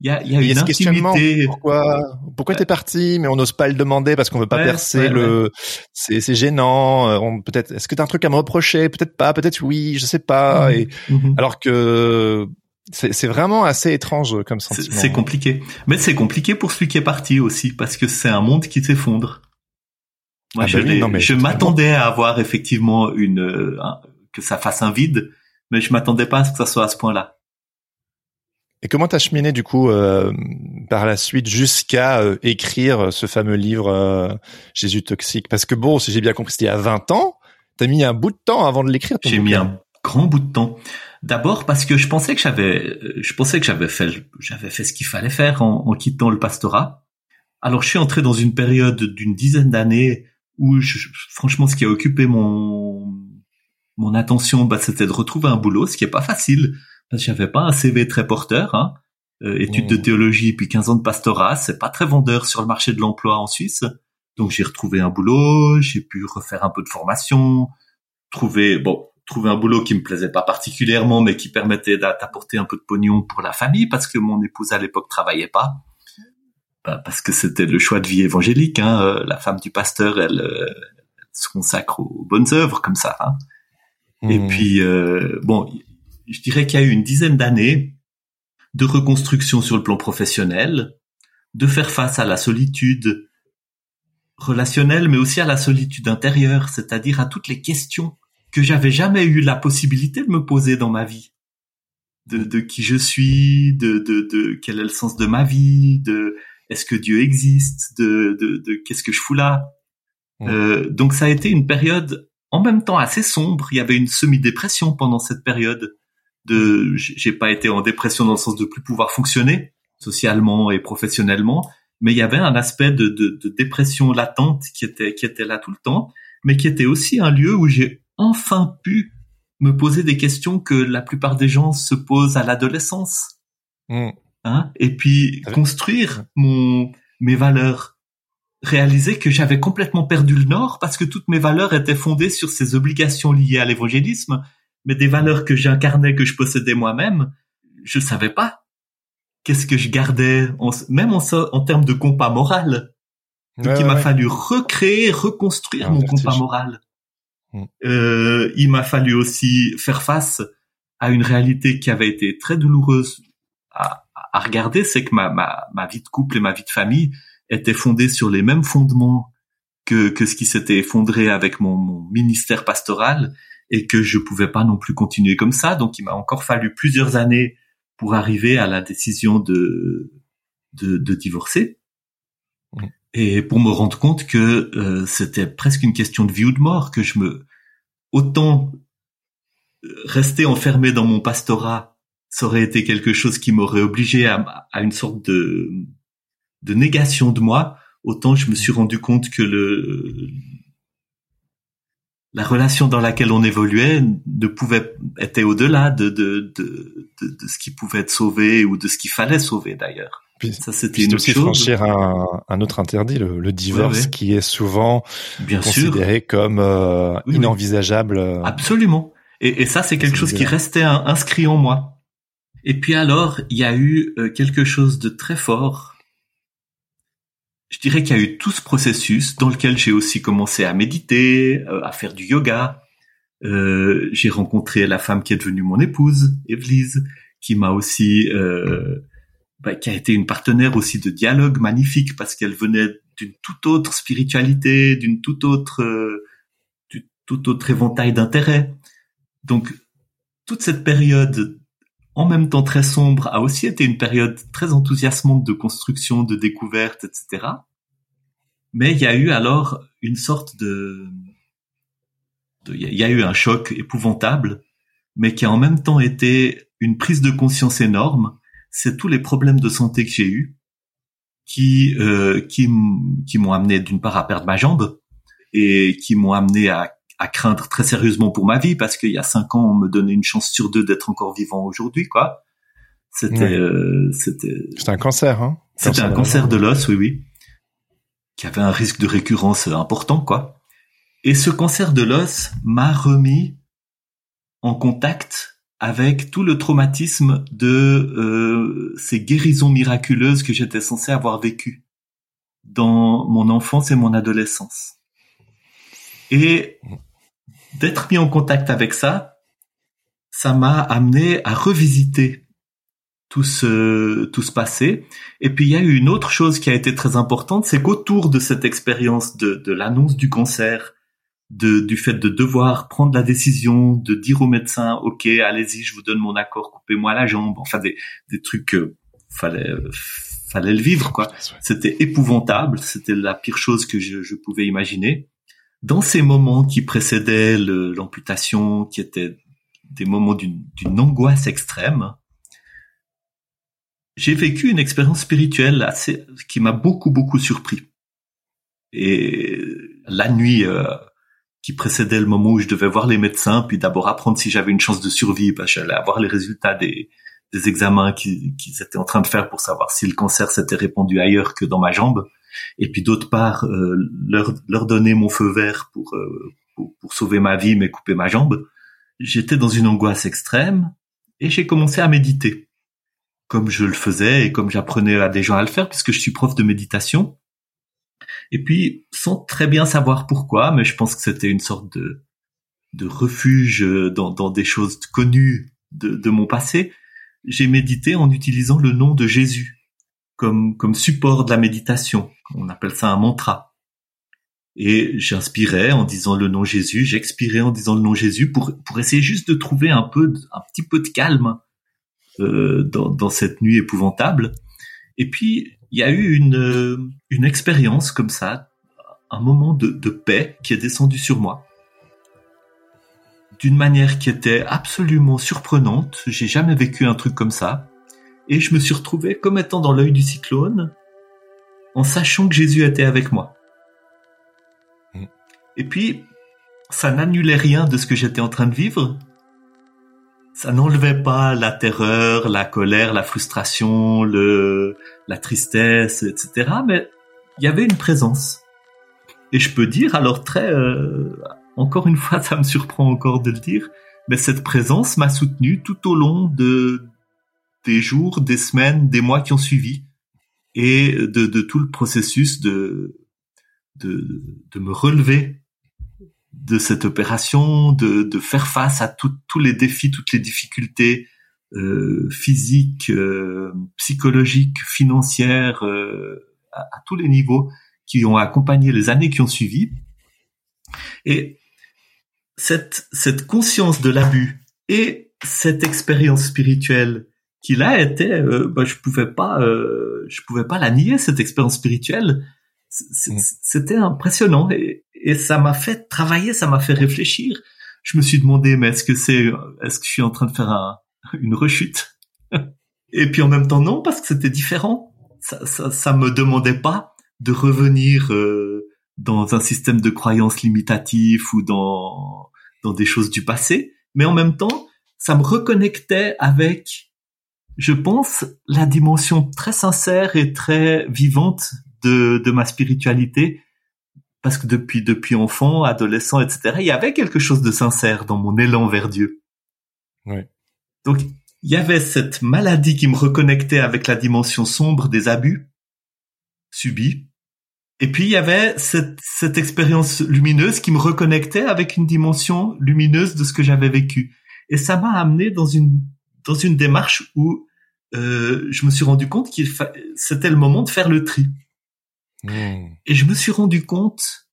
Il y a, y a une intimité. Pourquoi, pourquoi t'es parti, mais on n'ose pas le demander parce qu'on veut pas percer le. C'est, c'est gênant. Euh, on peut-être. Est-ce que t'as un truc à me reprocher? Peut-être pas. Peut-être oui. Je sais pas. Mmh. Et mmh. alors que c'est vraiment assez étrange comme sentiment. C'est compliqué. Mais c'est compliqué pour celui qui est parti aussi, parce que c'est un monde qui s'effondre. Moi, ah je, bah je m'attendais à avoir effectivement une que ça fasse un vide, mais je m'attendais pas à ce que ça soit à ce point-là. Et comment t'as cheminé du coup euh, par la suite jusqu'à euh, écrire ce fameux livre euh, Jésus toxique? Parce que bon, si j'ai bien compris, c'était il y a 20 ans. T'as mis un bout de temps avant de l'écrire. J'ai mis un grand bout de temps. D'abord parce que je pensais que j'avais, je pensais que j'avais fait, j'avais fait ce qu'il fallait faire en, en, quittant le pastorat. Alors je suis entré dans une période d'une dizaine d'années où, je, franchement, ce qui a occupé mon mon attention, bah, c'était de retrouver un boulot, ce qui est pas facile parce que j'avais pas un CV très porteur. Hein. Euh, études de mmh. théologie puis 15 ans de pastorat, c'est pas très vendeur sur le marché de l'emploi en Suisse. Donc j'ai retrouvé un boulot, j'ai pu refaire un peu de formation, trouver bon trouver un boulot qui me plaisait pas particulièrement, mais qui permettait d'apporter un peu de pognon pour la famille, parce que mon épouse à l'époque travaillait pas, bah, parce que c'était le choix de vie évangélique. Hein. Euh, la femme du pasteur, elle, euh, se consacre aux bonnes œuvres comme ça. Hein. Et mmh. puis euh, bon, je dirais qu'il y a eu une dizaine d'années de reconstruction sur le plan professionnel, de faire face à la solitude relationnelle, mais aussi à la solitude intérieure, c'est-à-dire à toutes les questions que j'avais jamais eu la possibilité de me poser dans ma vie. De, de qui je suis, de, de, de, quel est le sens de ma vie, de est-ce que Dieu existe, de, de, de qu'est-ce que je fous là. Euh, donc ça a été une période en même temps assez sombre. Il y avait une semi-dépression pendant cette période. De, j'ai pas été en dépression dans le sens de plus pouvoir fonctionner socialement et professionnellement, mais il y avait un aspect de, de, de dépression latente qui était qui était là tout le temps, mais qui était aussi un lieu où j'ai enfin pu me poser des questions que la plupart des gens se posent à l'adolescence. Hmm. Hein et puis construire mon mes valeurs. Réaliser que j'avais complètement perdu le nord parce que toutes mes valeurs étaient fondées sur ces obligations liées à l'évangélisme, mais des valeurs que j'incarnais, que je possédais moi-même, je savais pas. Qu'est-ce que je gardais, même en, en termes de compas moral? Donc il m'a fallu recréer, reconstruire mon compas moral. Mm. Euh, il m'a fallu aussi faire face à une réalité qui avait été très douloureuse à, à regarder, c'est que ma, ma, ma, vie de couple et ma vie de famille étaient fondées sur les mêmes fondements que, que ce qui s'était effondré avec mon, mon, ministère pastoral et que je pouvais pas non plus continuer comme ça. Donc il m'a encore fallu plusieurs années pour arriver à la décision de, de, de divorcer. Mm et pour me rendre compte que euh, c'était presque une question de vie ou de mort, que je me autant euh, rester enfermé dans mon pastorat, ça aurait été quelque chose qui m'aurait obligé à, à, une sorte de, de négation de moi, autant je me suis rendu compte que le la relation dans laquelle on évoluait ne pouvait était au-delà de de, de, de, de ce qui pouvait être sauvé ou de ce qu'il fallait sauver d'ailleurs. Puis, ça, c'était une aussi franchir un, un, autre interdit, le, le divorce, qui est souvent Bien considéré comme euh, inenvisageable. Euh, Absolument. Et, et ça, c'est quelque chose qui restait inscrit en moi. Et puis alors, il y a eu euh, quelque chose de très fort. Je dirais qu'il y a eu tout ce processus dans lequel j'ai aussi commencé à méditer, à faire du yoga. j'ai rencontré la femme qui est devenue mon épouse, Evelyse, qui m'a aussi euh, bah, qui a été une partenaire aussi de dialogue magnifique parce qu'elle venait d'une toute autre spiritualité, d'une toute autre, euh, toute autre éventail d'intérêts. Donc, toute cette période, en même temps très sombre, a aussi été une période très enthousiasmante de construction, de découverte, etc. Mais il y a eu alors une sorte de, il y a eu un choc épouvantable, mais qui a en même temps été une prise de conscience énorme. C'est tous les problèmes de santé que j'ai eus qui euh, qui qui m'ont amené d'une part à perdre ma jambe et qui m'ont amené à, à craindre très sérieusement pour ma vie parce qu'il y a cinq ans on me donnait une chance sur deux d'être encore vivant aujourd'hui quoi. C'était euh, c'était c'était un cancer hein. C'était un cancer de l'os oui oui qui avait un risque de récurrence important quoi. Et ce cancer de l'os m'a remis en contact avec tout le traumatisme de euh, ces guérisons miraculeuses que j'étais censé avoir vécues dans mon enfance et mon adolescence. Et d'être mis en contact avec ça, ça m'a amené à revisiter tout ce tout ce passé. Et puis il y a eu une autre chose qui a été très importante, c'est qu'autour de cette expérience de, de l'annonce du cancer, de, du fait de devoir prendre la décision, de dire au médecin, ok, allez-y, je vous donne mon accord, coupez-moi la jambe, enfin des, des trucs que fallait fallait le vivre quoi. C'était épouvantable, c'était la pire chose que je, je, pouvais imaginer. Dans ces moments qui précédaient l'amputation, qui étaient des moments d'une angoisse extrême, j'ai vécu une expérience spirituelle assez qui m'a beaucoup beaucoup surpris. Et la nuit, euh, qui précédait le moment où je devais voir les médecins, puis d'abord apprendre si j'avais une chance de survie, parce que j'allais avoir les résultats des examens qu'ils étaient en train de faire pour savoir si le cancer s'était répandu ailleurs que dans ma jambe, et puis d'autre part euh, leur, leur donner mon feu vert pour, euh, pour, pour sauver ma vie mais couper ma jambe. J'étais dans une angoisse extrême et j'ai commencé à méditer comme je le faisais et comme j'apprenais à des gens à le faire puisque je suis prof de méditation. Et puis, sans très bien savoir pourquoi, mais je pense que c'était une sorte de, de refuge dans, dans des choses connues de, de mon passé, j'ai médité en utilisant le nom de Jésus comme, comme support de la méditation. On appelle ça un mantra. Et j'inspirais en disant le nom Jésus, j'expirais en disant le nom Jésus pour, pour essayer juste de trouver un peu, un petit peu de calme euh, dans, dans cette nuit épouvantable. Et puis, il y a eu une, euh, une expérience comme ça, un moment de, de paix qui est descendu sur moi. D'une manière qui était absolument surprenante. J'ai jamais vécu un truc comme ça. Et je me suis retrouvé comme étant dans l'œil du cyclone, en sachant que Jésus était avec moi. Mm. Et puis, ça n'annulait rien de ce que j'étais en train de vivre, ça n'enlevait pas la terreur, la colère, la frustration, le, la tristesse, etc. Mais il y avait une présence. Et je peux dire, alors très, euh, encore une fois, ça me surprend encore de le dire, mais cette présence m'a soutenu tout au long de des jours, des semaines, des mois qui ont suivi, et de, tout le processus de, de, me relever de cette opération, de, de faire face à tous les défis, toutes les difficultés euh, physiques, euh, psychologiques, financières, euh, à, à, tous les niveaux qui ont accompagné les années qui ont suivi. Et cette, cette conscience de l'abus et cette expérience spirituelle qui là était, euh, bah, je pouvais pas, euh, je pouvais pas la nier cette expérience spirituelle. Mm. C'était impressionnant et, et ça m'a fait travailler, ça m'a fait réfléchir. Je me suis demandé, mais est-ce que c'est, est-ce que je suis en train de faire un, une rechute? Et puis en même temps, non, parce que c'était différent. Ça, ça, ça me demandait pas de revenir euh, dans un système de croyances limitatif ou dans dans des choses du passé, mais en même temps, ça me reconnectait avec, je pense, la dimension très sincère et très vivante de, de ma spiritualité parce que depuis depuis enfant, adolescent, etc., il y avait quelque chose de sincère dans mon élan vers Dieu. Donc il y avait cette maladie qui me reconnectait avec la dimension sombre des abus subis. Et puis il y avait cette, cette expérience lumineuse qui me reconnectait avec une dimension lumineuse de ce que j'avais vécu. Et ça m'a amené dans une dans une démarche où euh, je me suis rendu compte qu'il c'était le moment de faire le tri. Hmm. Et je me suis rendu compte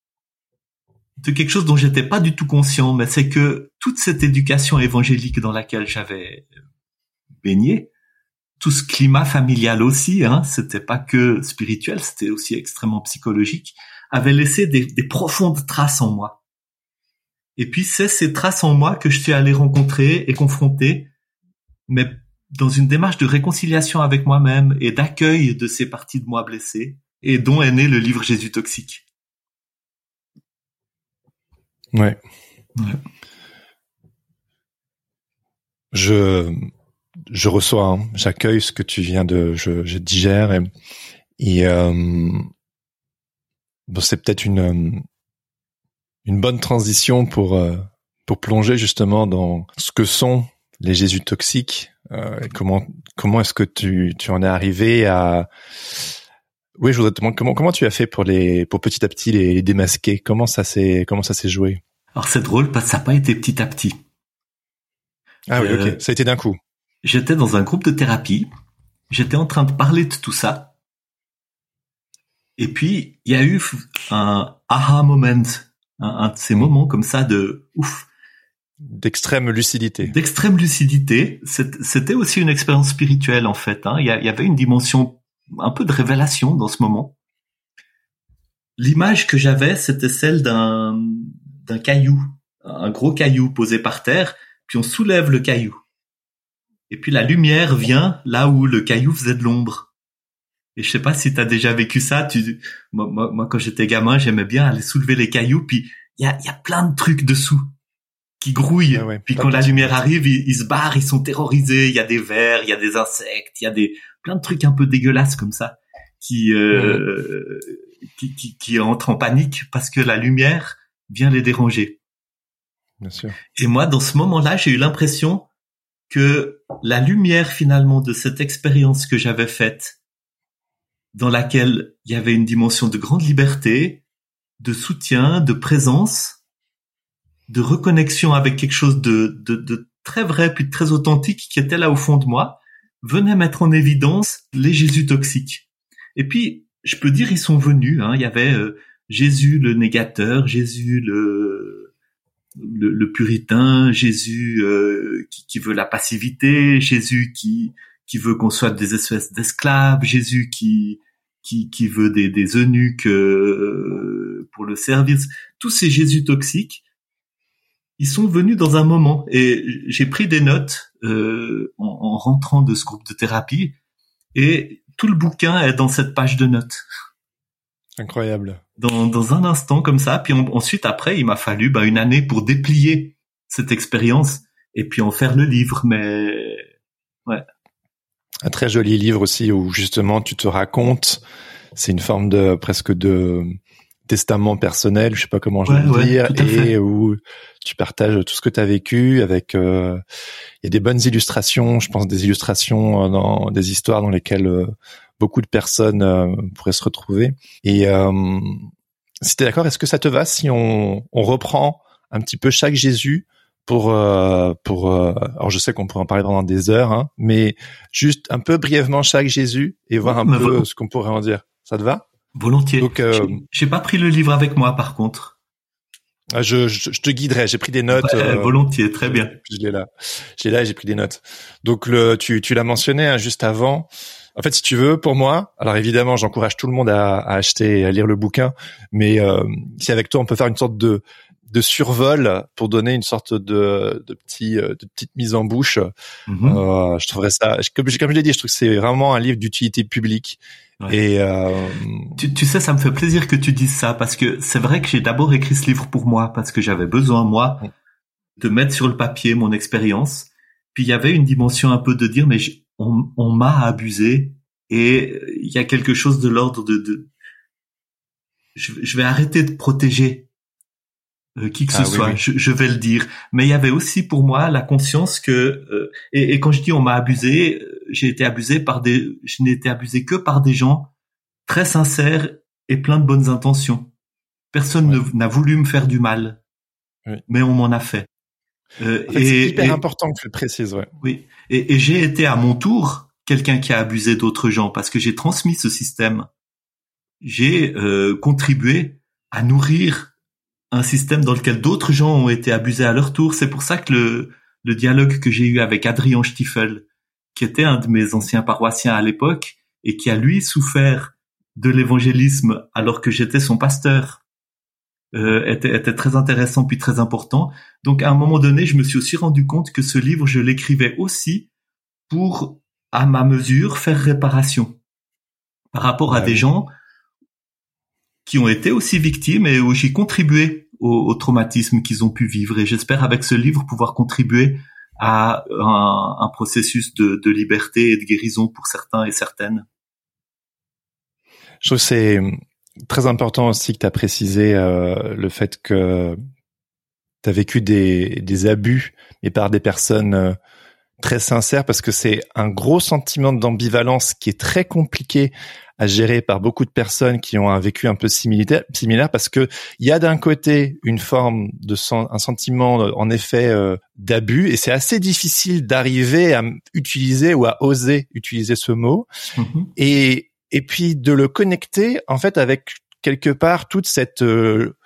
de quelque chose dont j'étais pas du tout conscient, mais c'est que toute cette éducation évangélique dans laquelle j'avais baigné, tout ce climat familial aussi, hein, c'était pas que spirituel, c'était aussi extrêmement psychologique, avait laissé des, des profondes traces en moi. Et puis c'est ces traces en moi que je suis allé rencontrer et confronter, mais dans une démarche de réconciliation avec moi-même et d'accueil de ces parties de moi blessées, et dont est né le livre Jésus toxique. Ouais. Je je reçois, hein. j'accueille ce que tu viens de, je, je digère et, et euh, bon, c'est peut-être une une bonne transition pour euh, pour plonger justement dans ce que sont les Jésus toxiques. Euh, comment comment est-ce que tu tu en es arrivé à oui, je voudrais te demander comment comment tu as fait pour les pour petit à petit les, démasquer? Comment ça s'est comment ça s'est joué? Alors c'est drôle parce que ça n'a pas été petit à petit. Ah oui, ok. Ça a été d'un coup. J'étais dans un groupe de thérapie. J'étais en train de parler de tout ça. Et puis, il y a eu un aha moment un, de ces moments comme ça de ouf. D'extrême lucidité. D'extrême lucidité. C'était aussi une expérience spirituelle en fait. Hein. Il, y avait une dimension un peu de révélation dans ce moment. L'image que j'avais, c'était celle d'un caillou, un gros caillou posé par terre, puis on soulève le caillou. Et puis la lumière vient là où le caillou faisait de l'ombre. Et je sais pas si tu as déjà vécu ça. Tu, moi, moi, quand j'étais gamin, j'aimais bien aller soulever les cailloux. Puis il y a, y a plein de trucs dessous qui grouillent. puis quand la lumière arrive, ils, se barrent, ils sont terrorisés. Il y a des vers, il y a des insectes, il y a des plein de trucs un peu dégueulasses comme ça qui, euh, qui, qui, qui entrent en panique parce que la lumière vient les déranger. Bien sûr. Et moi, dans ce moment-là, j'ai eu l'impression que la lumière finalement de cette expérience que j'avais faite dans laquelle il y avait une dimension de grande liberté, de soutien, de présence, de reconnexion avec quelque chose de, de, très vrai puis de très authentique qui était là au fond de moi, venait mettre en évidence les Jésus toxiques. Et puis, je peux dire, ils sont venus. Hein. Il y avait euh, Jésus le négateur, Jésus le, le, puritain, Jésus euh, qui, qui, veut la passivité, Jésus qui, qui veut qu'on soit des espèces d'esclaves, Jésus qui, qui, qui veut des, des eunuques euh, pour le service. Tous ces Jésus toxiques, ils sont venus dans un moment et j'ai pris des notes euh, en, en, rentrant de ce groupe de thérapie et tout le bouquin est dans cette page de notes. Incroyable. Dans, dans un instant comme ça, puis ensuite après il m'a fallu bah, une année pour déplier cette expérience et puis en faire le livre, mais ouais un très joli livre aussi où justement tu te racontes. C'est une forme de presque de testament personnel, je sais pas comment je vais le dire, et où tu partages tout ce que tu as vécu avec. Euh, il y a des bonnes illustrations, je pense des illustrations euh, dans des histoires dans lesquelles euh, beaucoup de personnes pourraient se retrouver. Et si tu es d'accord, est-ce que ça te va si on, on reprend un petit peu chaque Jésus pour euh, pour euh, alors je sais qu'on pourrait en parler pendant des heures hein, mais juste un peu brièvement chaque Jésus et voir un peu ce qu'on pourrait en dire ça te va? Volontiers donc euh, j'ai pas pris le livre avec moi par contre ah, je, je, te guiderai j'ai pris des notes volontiers très bien je l'ai là j'ai là j'ai pris des notes donc le tu tu l'as mentionné hein, juste avant en fait, si tu veux, pour moi, alors évidemment, j'encourage tout le monde à, à, acheter et à lire le bouquin, mais si avec toi on peut faire une sorte de de survol pour donner une sorte de, de petit euh, de petite mise en bouche. Mhm. Euh, je trouverais ça comme, comme je l'ai dit, je trouve que c'est vraiment un livre d'utilité publique. Et euh... tu, tu, sais, ça me fait plaisir que tu dises ça parce que c'est vrai que j'ai d'abord écrit ce livre pour moi parce que j'avais besoin moi de mettre sur le papier mon expérience. Puis il y avait une dimension un peu de dire mais on, on m'a abusé et il y a quelque chose de l'ordre de, de je, je vais arrêter de protéger euh, qui que ce ah soit, Je, vais le dire. Mais il y avait aussi pour moi la conscience que, euh, et, quand je dis on m'a abusé, euh, j'ai été abusé par des, je n'ai été abusé que par des gens très sincères et plein de bonnes intentions. Personne n'a voulu me faire du mal, mais on m'en a fait. Euh, c'est hyper important que tu le précises, ouais. Oui, et, et j'ai été à mon tour quelqu'un qui a abusé d'autres gens parce que j'ai transmis ce système. J'ai contribué à nourrir un système dans lequel d'autres gens ont été abusés à leur tour. C'est pour ça que le, le dialogue que j'ai eu avec Adrien Stiefel, qui était un de mes anciens paroissiens à l'époque et qui a lui souffert de l'évangélisme alors que j'étais son pasteur euh, était, était très intéressant puis très important. Donc à un moment donné, je me suis aussi rendu compte que ce livre, je l'écrivais aussi pour, à ma mesure, faire réparation par rapport à des gens qui ont été aussi victimes et où j'ai contribué au, traumatisme qu'ils ont pu vivre. Et j'espère avec ce livre pouvoir contribuer à un, processus de, liberté et de guérison pour certains et certaines. Je trouve c'est très important aussi que tu as précisé euh, le fait que tu as vécu des, des abus et par des personnes euh, très sincères parce que c'est un gros sentiment d'ambivalence qui est très compliqué à gérer par beaucoup de personnes qui ont un vécu un peu similaire, similaire parce que il y a d'un côté une forme de un sentiment en effet euh, d'abus et c'est assez difficile d'arriver à utiliser ou à oser utiliser ce mot. Mm-hmm. et et puis de le connecter en fait avec quelque part toute cette euh,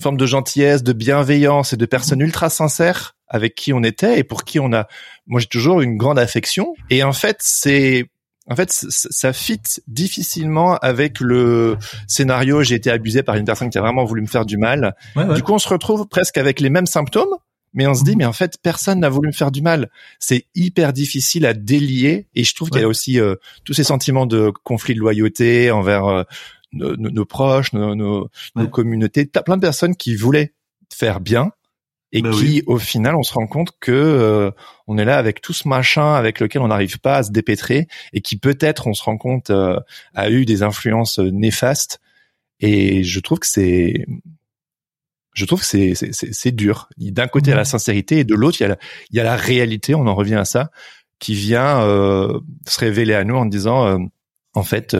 forme de gentillesse, de bienveillance et de personnes ultra sincères avec qui on était et pour qui on a moi j'ai toujours une grande affection. Et en fait c'est en fait, ça fit difficilement avec le scénario. J'ai été abusé par une personne qui a vraiment voulu me faire du mal. Du coup, on se retrouve presque avec les mêmes symptômes, mais on se dit, mhm. mais en fait, personne n'a voulu me faire du mal. C'est hyper difficile à délier. Et je trouve qu'il y a aussi euh, tous ces sentiments de conflit de loyauté envers euh, nos, proches, nos, nos, nos communautés. T'as plein de personnes qui voulaient faire bien, et bah qui au final on se rend compte que euh, on est là avec tout ce machin avec lequel on n'arrive pas à se dépêtrer et qui peut-être on se rend compte euh, a eu des influences euh, néfastes. Et je trouve que c'est je trouve que c'est c'est dur. D'un côté il y a la sincérité et de l'autre il y a la, il y a la réalité on en revient à ça qui vient se révéler à nous en disant en fait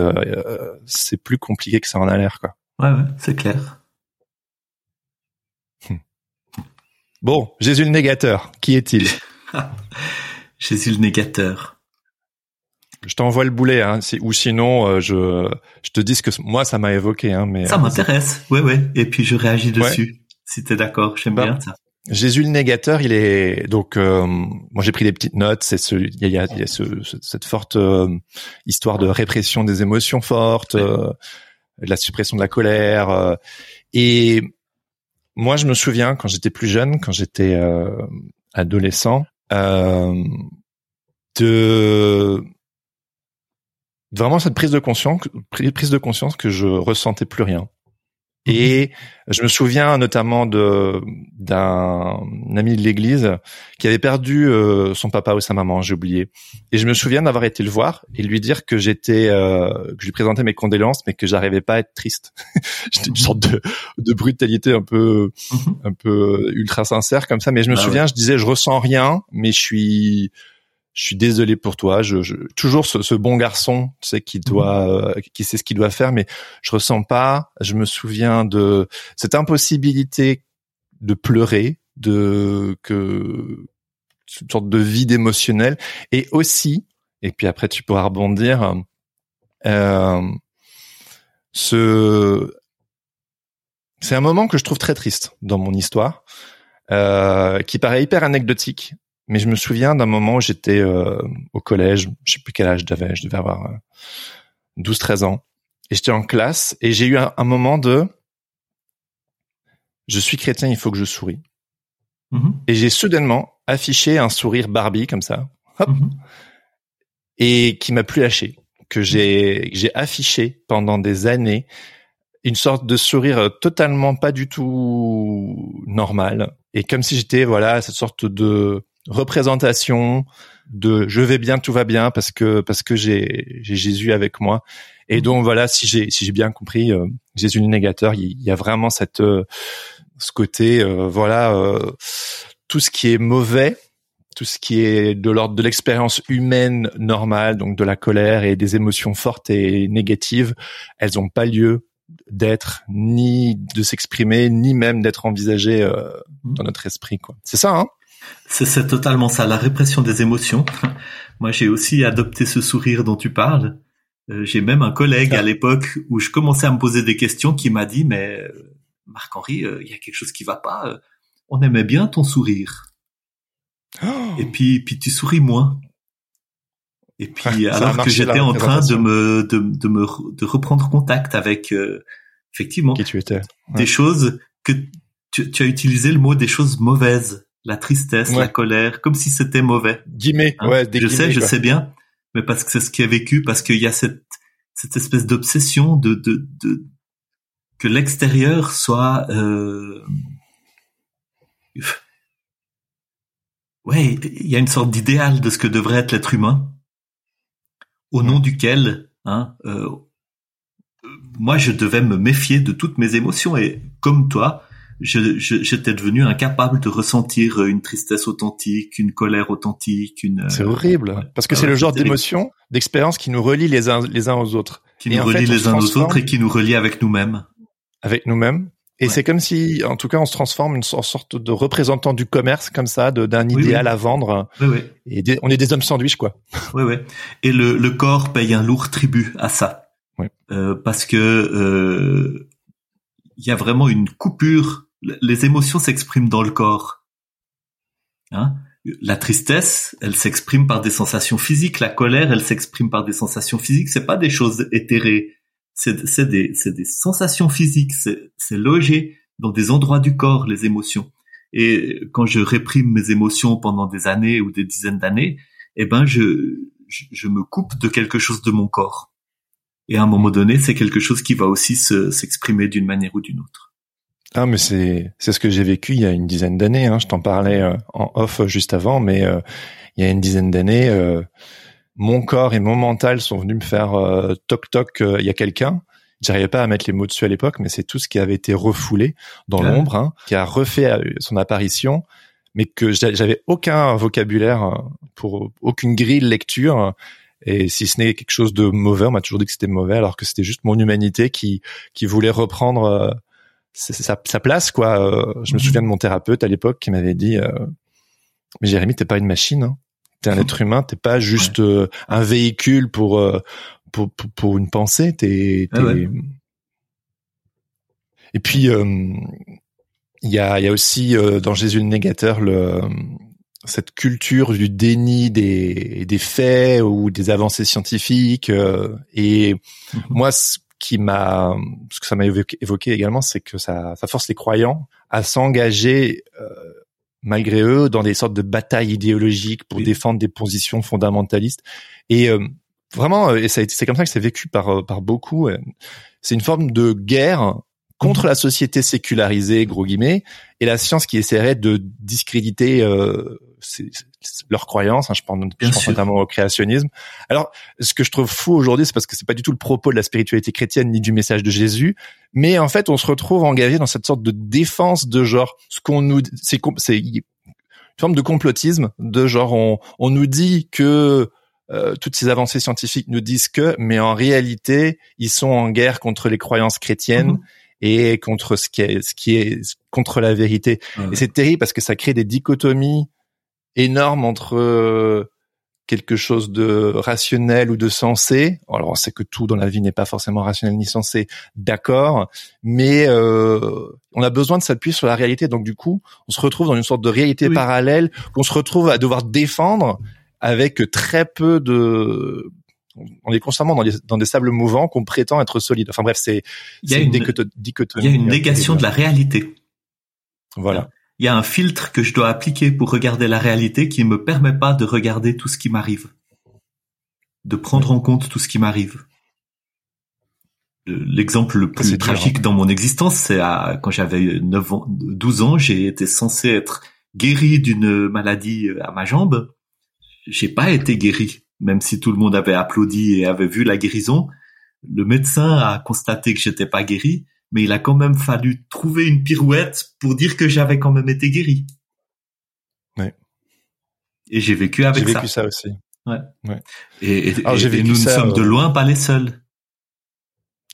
c'est plus compliqué que ça en a l'air quoi. Ouais, ouais c'est clair Bon, Jésus le négateur, qui est-il? Jésus le négateur. Je t'envoie le boulet, hein, ou sinon euh, je, je te dis ce que moi ça m'a évoqué. Hein, mais ça euh, m'intéresse, ouais ouais. Et puis je réagis dessus. Si t'es d'accord, j'aime bah, bien ça. Jésus le négateur, il est donc euh, moi j'ai pris des petites notes. C'est ce il y a, y a ce, cette forte histoire de répression des émotions fortes, de la suppression de la colère et moi, je me souviens quand j'étais plus jeune, quand j'étais euh, adolescent, euh, de vraiment cette prise de conscience, prise de conscience que je ressentais plus rien. Et je me souviens notamment de d'un ami de l'église qui avait perdu euh, son papa ou sa maman, j'ai oublié. Et je me souviens d'avoir été le voir et lui dire que j'étais euh, que je lui présentais mes condoléances, mais que j'arrivais pas à être triste. J'étais une sorte de, de brutalité un peu mhm. un peu ultra sincère comme ça. Mais je me ah souviens, je disais je ressens rien, mais je suis je suis désolé pour toi. Je, je toujours ce, ce, bon garçon, tu sais, qui mhm. doit, euh, qui sait ce qu'il doit faire, mais je ressens pas. Je me souviens de cette impossibilité de pleurer, de que une sorte de vide émotionnel, et aussi, et puis après tu pourras rebondir, euh, ce, c'est un moment que je trouve très triste dans mon histoire, euh, qui paraît hyper anecdotique, mais je me souviens d'un moment où j'étais euh, au collège, je sais plus quel âge j'avais, je devais avoir 12-13 euh, ans, et j'étais en classe et j'ai eu un, moment de je suis chrétien, il faut que je souris. Mm-hmm. Et j'ai soudainement affiché un sourire Barbie comme ça, hop, mm-hmm. et qui m'a plus lâché, que j'ai j'ai affiché pendant des années une sorte de sourire totalement pas du tout normal et comme si j'étais voilà cette sorte de représentation de je vais bien, tout va bien parce que parce que j'ai j'ai Jésus avec moi. Et mhm. donc voilà, si j'ai si j'ai bien compris, euh, Jésus le négateur, il, y a vraiment cette euh, ce côté euh, voilà tout ce qui est mauvais, tout ce qui est de l'ordre de l'expérience humaine normale, donc de la colère et des émotions fortes et négatives, elles n'ont pas lieu d'être ni de s'exprimer ni même d'être envisagées mhm. dans notre esprit quoi. C'est ça hein? C'est totalement ça, la répression des émotions. Moi, j'ai aussi adopté ce sourire dont tu parles. Euh, j'ai même un collègue à l'époque où je commençais à me poser des questions qui m'a dit, mais euh, Marc-Henri, euh, il y a quelque chose qui va pas. on aimait bien ton sourire. Oh. Et puis, puis tu souris moins. Et puis, alors que j'étais en train de me, de, de, me, de reprendre contact avec, effectivement, qui tu étais. des choses que tu, tu, as utilisé le mot des choses mauvaises, la tristesse, la colère, comme si c'était mauvais. Guillemets, hein? ouais, des Je sais, je sais bien, mais parce que c'est ce qui a vécu, parce qu'il y a cette cette espèce d'obsession de, de, de que l'extérieur soit euh... ouais, il y a une sorte d'idéal de ce que devrait être l'être humain, au nom duquel, hein, euh, moi je devais me méfier de toutes mes émotions et comme toi, j'étais devenu incapable de ressentir une tristesse authentique, une colère authentique, une. C'est horrible parce que ah c'est le genre d'émotion, d'expérience qui nous relie les uns les uns aux autres. Qui nous relie les uns aux autres et qui nous relie avec nous-mêmes. Avec nous-mêmes. Et c'est comme si, en tout cas, on se transforme une sorte de représentant du commerce, comme ça, d'un idéal à vendre. Oui, oui. Et on est des hommes sandwich, quoi. Oui, oui. Et le, le corps paye un lourd tribut à ça. Oui. Euh, parce que euh, il y a vraiment une coupure. Les émotions s'expriment dans le corps. Hein? La tristesse, elle s'exprime par des sensations physiques. La colère, elle s'exprime par des sensations physiques. C'est pas des choses éthérées. C'est des, des sensations physiques. C'est logé dans des endroits du corps, les émotions. Et quand je réprime mes émotions pendant des années ou des dizaines d'années, eh ben, je, je, me coupe de quelque chose de mon corps. Et à un moment donné, c'est quelque chose qui va aussi s'exprimer d'une manière ou d'une autre. Ah mais c'est c'est ce que j'ai vécu il y a une dizaine d'années. Hein. Je t'en parlais euh, en off juste avant, mais euh, il y a une dizaine d'années, euh, mon corps et mon mental sont venus me faire toc toc. Il y a quelqu'un. J'arrivais pas à mettre les mots dessus à l'époque, mais c'est tout ce qui avait été refoulé dans l'ombre, hein, qui a refait son apparition, mais que j'avais aucun vocabulaire pour aucune grille de lecture. Et si ce n'est quelque chose de mauvais, on m'a toujours dit que c'était mauvais, alors que c'était juste mon humanité qui qui voulait reprendre c'est sa, place quoi. Euh, je me mhm. souviens de mon thérapeute à l'époque qui m'avait dit euh, mais Jérémy t'es pas une machine, hein. t'es un être humain, t'es pas juste euh, un véhicule pour, pour, pour une pensée, t'es, ah et puis il y a il y a aussi dans Jésus le négateur le cette culture du déni des, des faits ou des avancées scientifiques et mhm. moi qui m'a, ce que ça m'a évoqué, également, c'est que ça, ça force les croyants à s'engager euh, malgré eux dans des sortes de batailles idéologiques pour défendre des positions fondamentalistes. Et euh, vraiment, euh, et c'est comme ça que c'est vécu par par beaucoup. C'est une forme de guerre contre la société sécularisée, gros guillemets, et la science qui essaierait de discréditer euh, leurs croyances. Hein, je pense, notamment au créationnisme. Alors, ce que je trouve fou aujourd'hui, c'est parce que c'est pas du tout le propos de la spiritualité chrétienne ni du message de Jésus, mais en fait, on se retrouve engagé dans cette sorte de défense de genre, ce qu'on nous, c'est, une forme de complotisme, de genre, on, on nous dit que euh, toutes ces avancées scientifiques nous disent que, mais en réalité, ils sont en guerre contre les croyances chrétiennes. Mm-hmm et contre ce qui est, ce qui est contre la vérité. Et c'est terrible parce que ça crée des dichotomies énormes entre euh, quelque chose de rationnel ou de sensé. Alors on sait que tout dans la vie n'est pas forcément rationnel ni sensé, d'accord, mais euh, on a besoin de s'appuyer sur la réalité. Donc du coup, on se retrouve dans une sorte de réalité parallèle qu'on se retrouve à devoir défendre avec très peu de on est constamment dans, dans des sables mouvants qu'on prétend être solides. Enfin bref, c'est une, une dichotomie. Il y a une négation de la réalité. Voilà. Il y a un filtre que je dois appliquer pour regarder la réalité qui ne me permet pas de regarder tout ce qui m'arrive, de prendre en compte tout ce qui m'arrive. L'exemple le plus tragique hein. dans mon existence, c'est quand j'avais 9 ans, 12 ans, j'ai été censé être guéri d'une maladie à ma jambe. J'ai pas été guéri même si tout le monde avait applaudi et avait vu la guérison, le médecin a constaté que j'étais pas guéri, mais il a quand même fallu trouver une pirouette pour dire que j'avais quand même été guéri. Ouais. Et j'ai vécu avec ça. J'ai vécu ça aussi. Ouais. ouais. Et, nous ne sommes de euh, loin pas les seuls.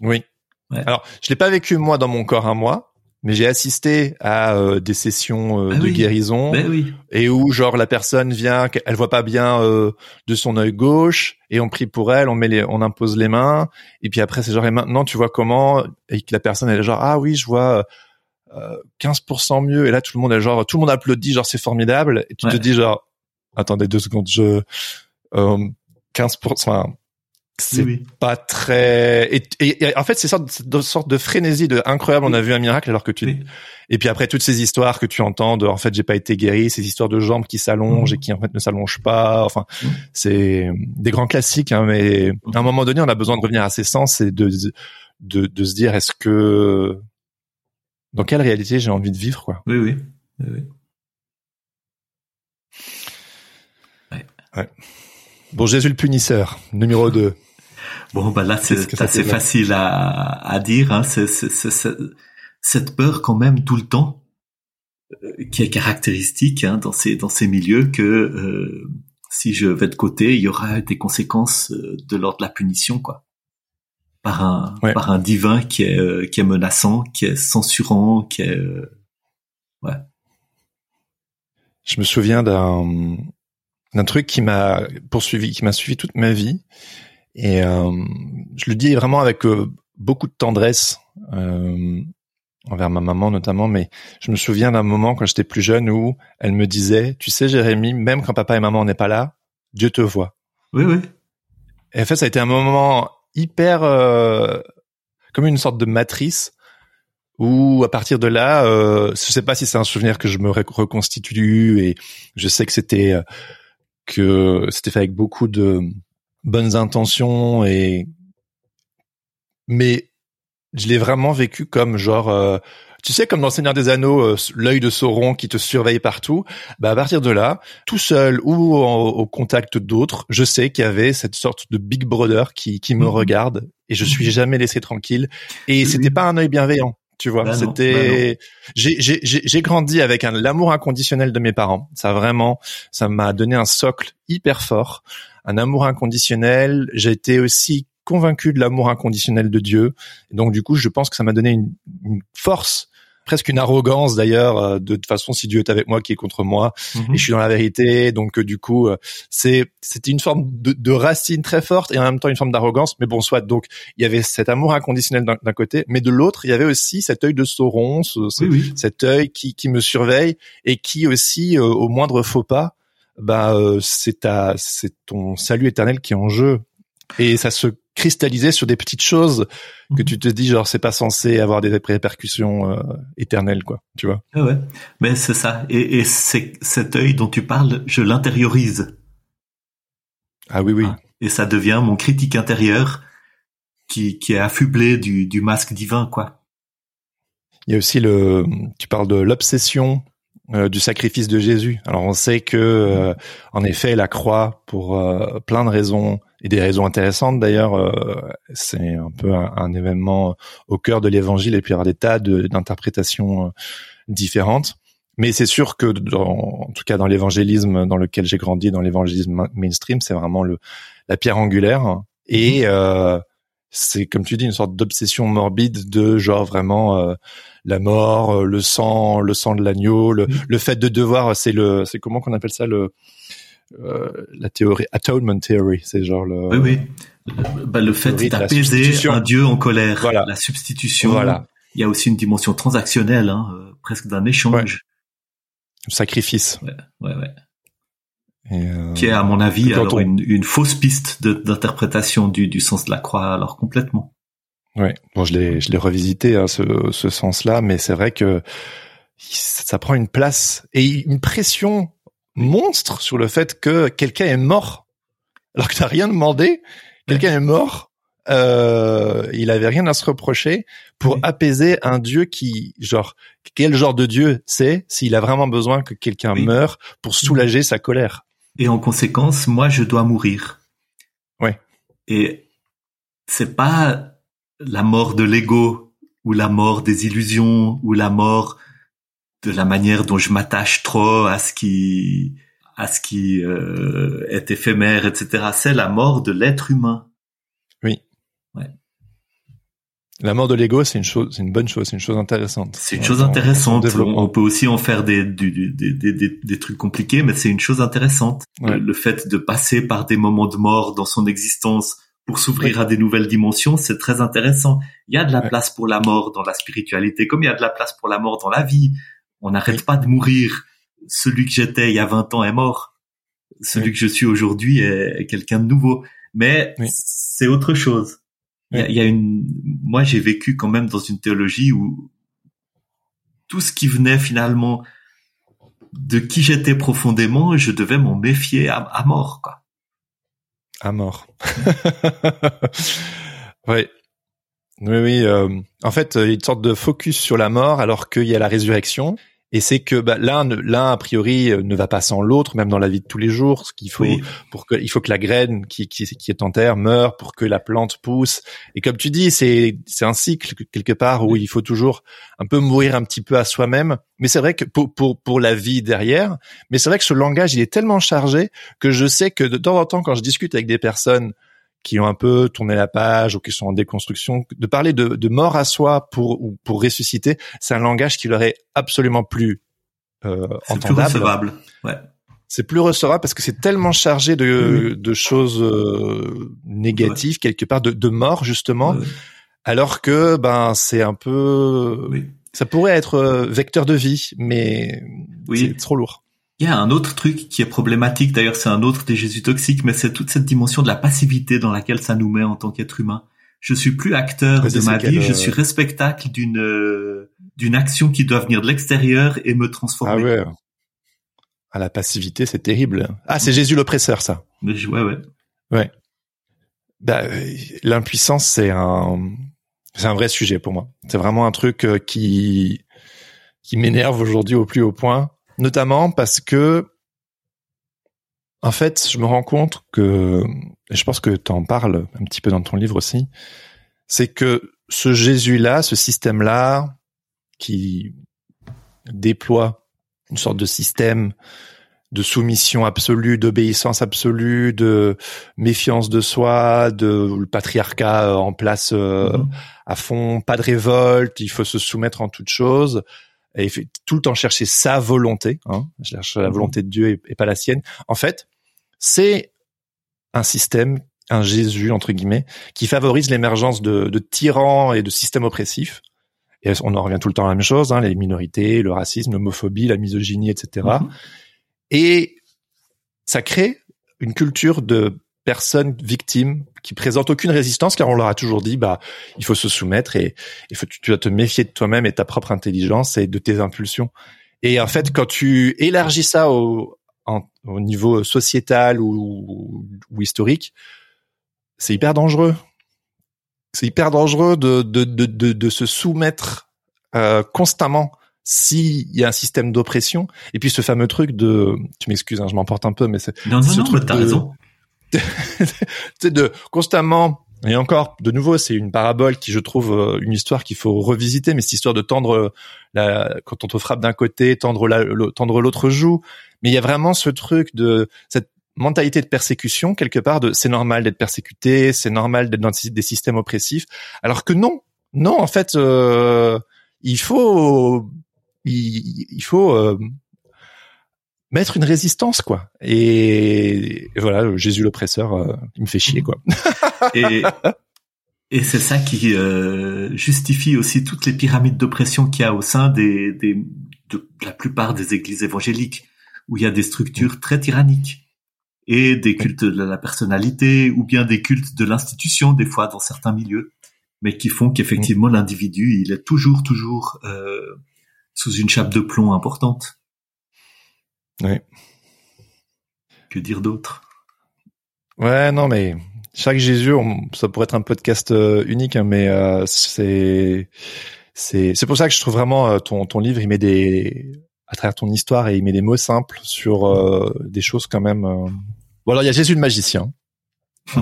Oui. Ouais. Alors, je l'ai pas vécu moi dans mon corps à moi, mais j'ai assisté à euh, des sessions euh, ah de guérison ben et où genre la personne vient, elle voit pas bien euh, de son œil gauche et on prie pour elle, on met les, on impose les mains et puis après c'est genre et maintenant tu vois comment et que la personne elle est genre ah oui je vois 15% mieux et là tout le monde est genre tout le monde applaudit genre c'est formidable et tu te dis genre attendez deux secondes je 15% c'est pas très et, en fait c'est sorte de sorte de frénésie de incroyable on a vu un miracle alors que tu et puis après toutes ces histoires que tu entends de en fait j'ai pas été guéri ces histoires de jambes qui s'allongent et qui en fait ne s'allongent pas enfin c'est des grands classiques hein, mais à un moment donné on a besoin de revenir à ses sens et de de, de se dire est-ce que dans quelle réalité j'ai envie de vivre quoi? Oui oui, oui. Ouais. ouais. Bon, Jésus le punisseur, numéro 2. Bon, bah là, c'est assez facile à, à dire. Hein. C'est cette peur quand même tout le temps euh, qui est caractéristique hein, dans ces dans ces milieux que euh, si je vais de côté, il y aura des conséquences euh, de l'ordre de la punition, quoi. Par un par un divin qui est qui est menaçant, qui est censurant, qui est ouais. Je me souviens d'un d'un truc qui m'a poursuivi, qui m'a suivi toute ma vie. Et euh, je le dis vraiment avec euh, beaucoup de tendresse euh, envers ma maman notamment, mais je me souviens d'un moment quand j'étais plus jeune où elle me disait, tu sais Jérémy, même quand papa et maman n'est pas là, Dieu te voit. Oui, oui. Et en fait, ça a été un moment hyper comme une sorte de matrice où à partir de là, euh, je sais pas si c'est un souvenir que je me reconstitue et je sais que c'était que c'était fait avec beaucoup de bonnes intentions et mais je l'ai vraiment vécu comme genre euh, tu sais comme dans Seigneur des Anneaux euh, l'œil de Sauron qui te surveille partout bah à partir de là tout seul ou au contact d'autres je sais qu'il y avait cette sorte de Big Brother qui qui me mhm. regarde et je suis mhm. jamais laissé tranquille et c'était pas un œil bienveillant tu vois, bah c'était. Bah j'ai j'ai j'ai grandi avec un l'amour inconditionnel de mes parents. Ça vraiment, ça m'a donné un socle hyper fort, un amour inconditionnel. J'ai été aussi convaincu de l'amour inconditionnel de Dieu. donc du coup, je pense que ça m'a donné une, une force presque une arrogance d'ailleurs euh, de toute façon si Dieu est avec moi qui est contre moi. Mhm. et je suis dans la vérité. Donc euh, du coup euh, c'est c'était une forme de, de, racine très forte et en même temps une forme d'arrogance. Mais bon soit donc il y avait cet amour inconditionnel d'un côté mais de l'autre il y avait aussi cet œil de Sauron cet œil qui, qui me surveille et qui aussi au moindre faux pas bah c'est ta c'est ton salut éternel qui est en jeu. Et ça se cristalliser sur des petites choses que mhm. tu te dis genre c'est pas censé avoir des répercussions euh, éternelles quoi tu vois. Ah ouais. Mais c'est ça. Et, et c'est cet œil dont tu parles je l'intériorise. Ah oui oui. Ah. et ça devient mon critique intérieur qui qui est affublé du du masque divin quoi. Il y a aussi le tu parles de l'obsession euh, du sacrifice de Jésus. Alors on sait que euh, en effet la croix pour plein de raisons et des raisons intéressantes d'ailleurs. Euh, c'est un peu un, événement au cœur de l'évangile et puis il y aura des tas d'interprétations euh, différentes. Mais c'est sûr que, dans, en tout cas dans l'évangélisme dans lequel j'ai grandi, dans l'évangélisme mainstream, c'est vraiment le la pierre angulaire. Et mhm. euh, c'est comme tu dis une sorte d'obsession morbide de genre vraiment euh, la mort, le sang, le sang de l'agneau, le, mhm. le fait de devoir, c'est le, c'est comment qu'on appelle ça le euh, la théorie atonement theory, c'est genre le oui oui bah, le fait d'apaiser un dieu en colère, voilà. la substitution. Voilà. Il y a aussi une dimension transactionnelle, hein, euh, presque d'un échange. Sacrifice. Ouais, ouais, ouais. Euh, qui est à mon avis alors une, une, fausse piste d'interprétation du, du sens de la croix alors complètement. Ouais, bon je l'ai je l'ai revisité hein, ce, ce sens-là, mais c'est vrai que ça prend une place et une pression monstre sur le fait que quelqu'un est mort alors que t'as rien demandé. Quelqu'un est mort. Euh, il avait rien à se reprocher pour apaiser un dieu qui, genre, quel genre de dieu c'est s'il a vraiment besoin que quelqu'un meure pour soulager sa colère. Et en conséquence, moi, je dois mourir. Ouais. Et c'est pas la mort de l'ego ou la mort des illusions ou la mort de la manière dont je m'attache trop à ce qui à ce qui euh, est éphémère, etc. C'est la mort de l'être humain. Oui. Ouais. La mort de l'ego, c'est une chose, c'est une bonne chose, c'est une chose intéressante. C'est une chose intéressante. On, peut aussi en faire des, des, des, des, trucs compliqués, mais c'est une chose intéressante. Le, fait de passer par des moments de mort dans son existence pour s'ouvrir à des nouvelles dimensions, c'est très intéressant. Il y a de la place pour la mort dans la spiritualité, comme il y a de la place pour la mort dans la vie. On n'arrête pas de mourir. Celui que j'étais il y a 20 ans est mort. Celui que je suis aujourd'hui est, quelqu'un de nouveau. Mais c'est autre chose. Il y, a, une, moi j'ai vécu quand même dans une théologie où tout ce qui venait finalement de qui j'étais profondément, je devais m'en méfier à, mort, quoi. À mort. oui. Oui, oui. Euh, en fait, il y a une sorte de focus sur la mort alors qu'il y a la résurrection. Et c'est que bah, l'un, l'un a priori euh, ne va pas sans l'autre, même dans la vie de tous les jours. Ce qu'il faut pour que, il faut que la graine qui, qui, qui, est en terre meure pour que la plante pousse. Et comme tu dis, c'est c'est un cycle quelque part où il faut toujours un peu mourir un petit peu à soi-même. Mais c'est vrai que pour pour pour la vie derrière. Mais c'est vrai que ce langage il est tellement chargé que je sais que de temps en temps quand je discute avec des personnes qui ont un peu tourné la page ou qui sont en déconstruction, de parler de, de mort à soi pour ou pour ressusciter, c'est un langage qui leur est absolument plus euh, entendable. Plus recevable. Ouais. C'est plus recevable parce que c'est tellement chargé de, de choses euh, négatives quelque part, de, de mort justement, alors que ben c'est un peu, ça pourrait être euh, vecteur de vie, mais c'est trop lourd. Il y a un autre truc qui est problématique, d'ailleurs c'est un autre des Jésus toxiques, mais c'est toute cette dimension de la passivité dans laquelle ça nous met en tant qu'être humain. Je suis plus acteur de ma vie, je suis respectacle d'une euh, d'une action qui doit venir de l'extérieur et me transformer. Ah ouais. Ah, la passivité, c'est terrible. Ah, c'est Jésus l'oppresseur, ça. ouais, ouais. Ouais. Bah, l'impuissance, c'est un, c'est un vrai sujet pour moi. C'est vraiment un truc euh, qui, qui m'énerve aujourd'hui au plus haut point notamment parce que en fait, je me rends compte que, et je pense que tu en parles un petit peu dans ton livre aussi, c'est que ce Jésus-là, ce système-là, qui déploie une sorte de système de soumission absolue, d'obéissance absolue, de méfiance de soi, de le patriarcat en place euh, mm-hmm. à fond, pas de révolte, il faut se soumettre en toute chose et fait tout le temps chercher sa volonté, hein, je cherche la mhm. volonté de Dieu et, pas la sienne. En fait, c'est un système, un Jésus entre guillemets, qui favorise l'émergence de, de, tyrans et de systèmes oppressifs. Et on en revient tout le temps à la même chose, hein, les minorités, le racisme, l'homophobie, la misogynie, etc. Et mhm. ça crée une culture de personnes victimes qui présentent aucune résistance car on leur a toujours dit bah il faut se soumettre et il faut tu dois te méfier de toi-même et de ta propre intelligence et de tes impulsions. Et en fait quand tu élargis ça au, au niveau sociétal ou, ou historique, c'est hyper dangereux. C'est hyper dangereux de de de de, de se soumettre euh, constamment s'il y a un système d'oppression et puis ce fameux truc de tu m'excuses hein, je m'emporte un peu mais c'est non non, truc t'as raison de constamment et encore, de nouveau, c'est une parabole qui, je trouve, euh, une histoire qu'il faut revisiter, mais cette histoire de tendre euh, la, quand on te frappe d'un côté, tendre la, tendre l'autre joue. Mais il y a vraiment ce truc de cette mentalité de persécution quelque part de c'est normal d'être persécuté, c'est normal d'être dans des systèmes oppressifs, alors que non, non, en fait, euh, il faut, il, faut mettre une résistance quoi. Et, voilà, Jésus l'oppresseur, euh, il me fait chier quoi. et et c'est ça qui euh, justifie aussi toutes les pyramides d'oppression qu'il y a au sein des, des de la plupart des églises évangéliques où il y a des structures très tyranniques et des cultes de la personnalité ou bien des cultes de l'institution des fois dans certains milieux, mais qui font qu'effectivement l'individu il est toujours toujours euh, sous une chape de plomb importante. Oui. Que dire d'autre? Ouais, non, mais chaque Jésus, ça pourrait être un podcast euh, unique, hein, mais euh, c'est c'est c'est pour ça que je trouve vraiment euh, ton ton livre, il met des à travers ton histoire et il met des mots simples sur des choses quand même. Bon alors il y a Jésus le magicien.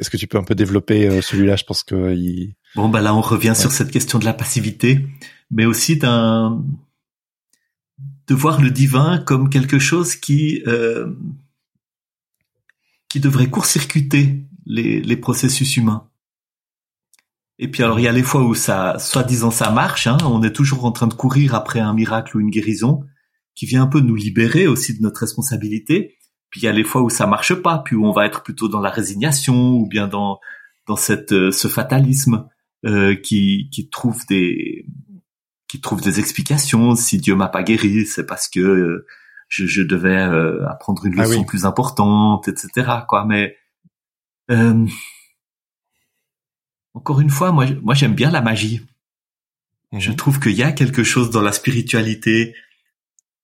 Est-ce que tu peux un peu développer celui-là? Je pense que il... bon bah là on revient sur cette question de la passivité, mais aussi d'un de voir le divin comme quelque chose qui euh, qui devrait court-circuiter les, les processus humains. Et puis alors il y a les fois où ça, soi-disant ça marche, hein, on est toujours en train de courir après un miracle ou une guérison qui vient un peu nous libérer aussi de notre responsabilité. Puis il y a les fois où ça marche pas, puis où on va être plutôt dans la résignation ou bien dans dans cette euh, ce fatalisme euh, qui qui trouve des qui trouve des explications. Si Dieu m'a pas guéri, c'est parce que euh, je, je, devais euh, apprendre une ah leçon plus importante, etc. Quoi. Mais Euh, encore une fois, moi, moi j'aime bien la magie. Je mhm. trouve qu'il y a quelque chose dans la spiritualité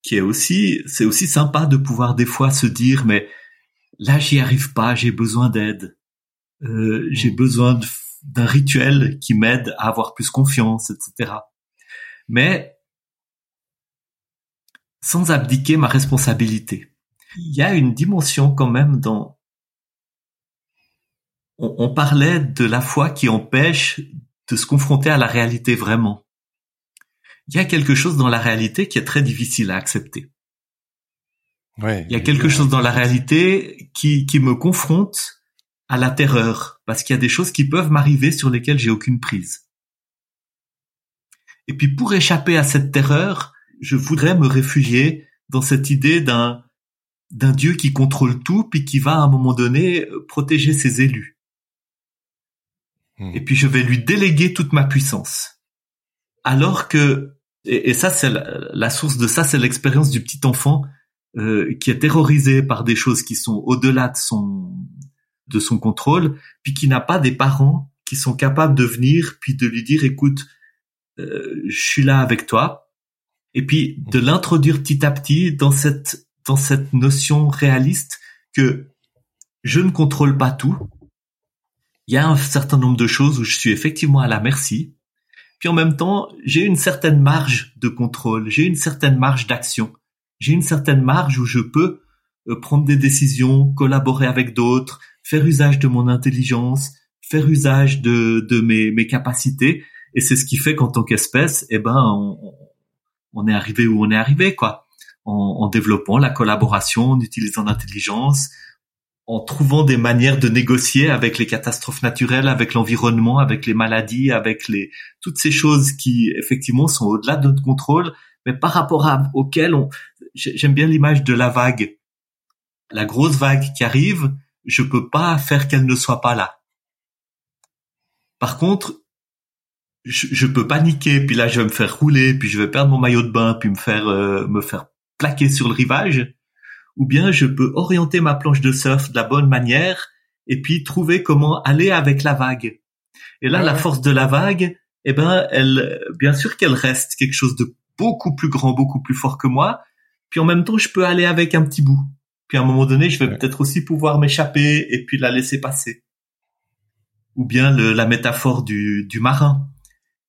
qui est aussi, c'est aussi sympa de pouvoir des fois se dire, mais là j'y arrive pas, j'ai besoin d'aide, euh, j'ai mhm. besoin d'un rituel qui m'aide à avoir plus confiance, etc. Mais sans abdiquer ma responsabilité. Il y a une dimension quand même dans... On, parlait de la foi qui empêche de se confronter à la réalité vraiment. Il y a quelque chose dans la réalité qui est très difficile à accepter. Ouais, il y a quelque chose dans la réalité qui, qui me confronte à la terreur, parce qu'il y a des choses qui peuvent m'arriver sur lesquelles j'ai aucune prise. Et puis pour échapper à cette terreur, je voudrais me réfugier dans cette idée d'un d'un Dieu qui contrôle tout, puis qui va à un moment donné protéger ses élus. Hmm. Et puis je vais lui déléguer toute ma puissance. Alors que, et, ça c'est la, source de ça, c'est l'expérience du petit enfant euh, qui est terrorisé par des choses qui sont au-delà de son de son contrôle, puis qui n'a pas des parents qui sont capables de venir puis de lui dire écoute, euh, je suis là avec toi, et puis de l'introduire petit à petit dans cette dans cette notion réaliste que je ne contrôle pas tout. Il y a un certain nombre de choses où je suis effectivement à la merci. Puis en même temps, j'ai une certaine marge de contrôle, j'ai une certaine marge d'action, j'ai une certaine marge où je peux euh, prendre des décisions, collaborer avec d'autres, faire usage de mon intelligence, faire usage de, de mes, mes capacités. Et c'est ce qui fait qu'en tant qu'espèce, eh ben, on, est arrivé où on est arrivé, quoi en, développant la collaboration, en utilisant l'intelligence, en trouvant des manières de négocier avec les catastrophes naturelles, avec l'environnement, avec les maladies, avec les toutes ces choses qui effectivement sont au-delà de notre contrôle, mais par rapport à auxquelles on j'aime bien l'image de la vague. La grosse vague qui arrive, je peux pas faire qu'elle ne soit pas là. Par contre, je, je, peux paniquer, puis là je vais me faire rouler, puis je vais perdre mon maillot de bain, puis me faire euh, me faire plaquer sur le rivage, ou bien je peux orienter ma planche de surf de la bonne manière et puis trouver comment aller avec la vague. Et là, la force de la vague, eh ben, elle, bien sûr qu'elle reste quelque chose de beaucoup plus grand, beaucoup plus fort que moi. Puis en même temps, je peux aller avec un petit bout. Puis à un moment donné, je vais peut-être aussi pouvoir m'échapper et puis la laisser passer. Ou bien le, la métaphore du, du marin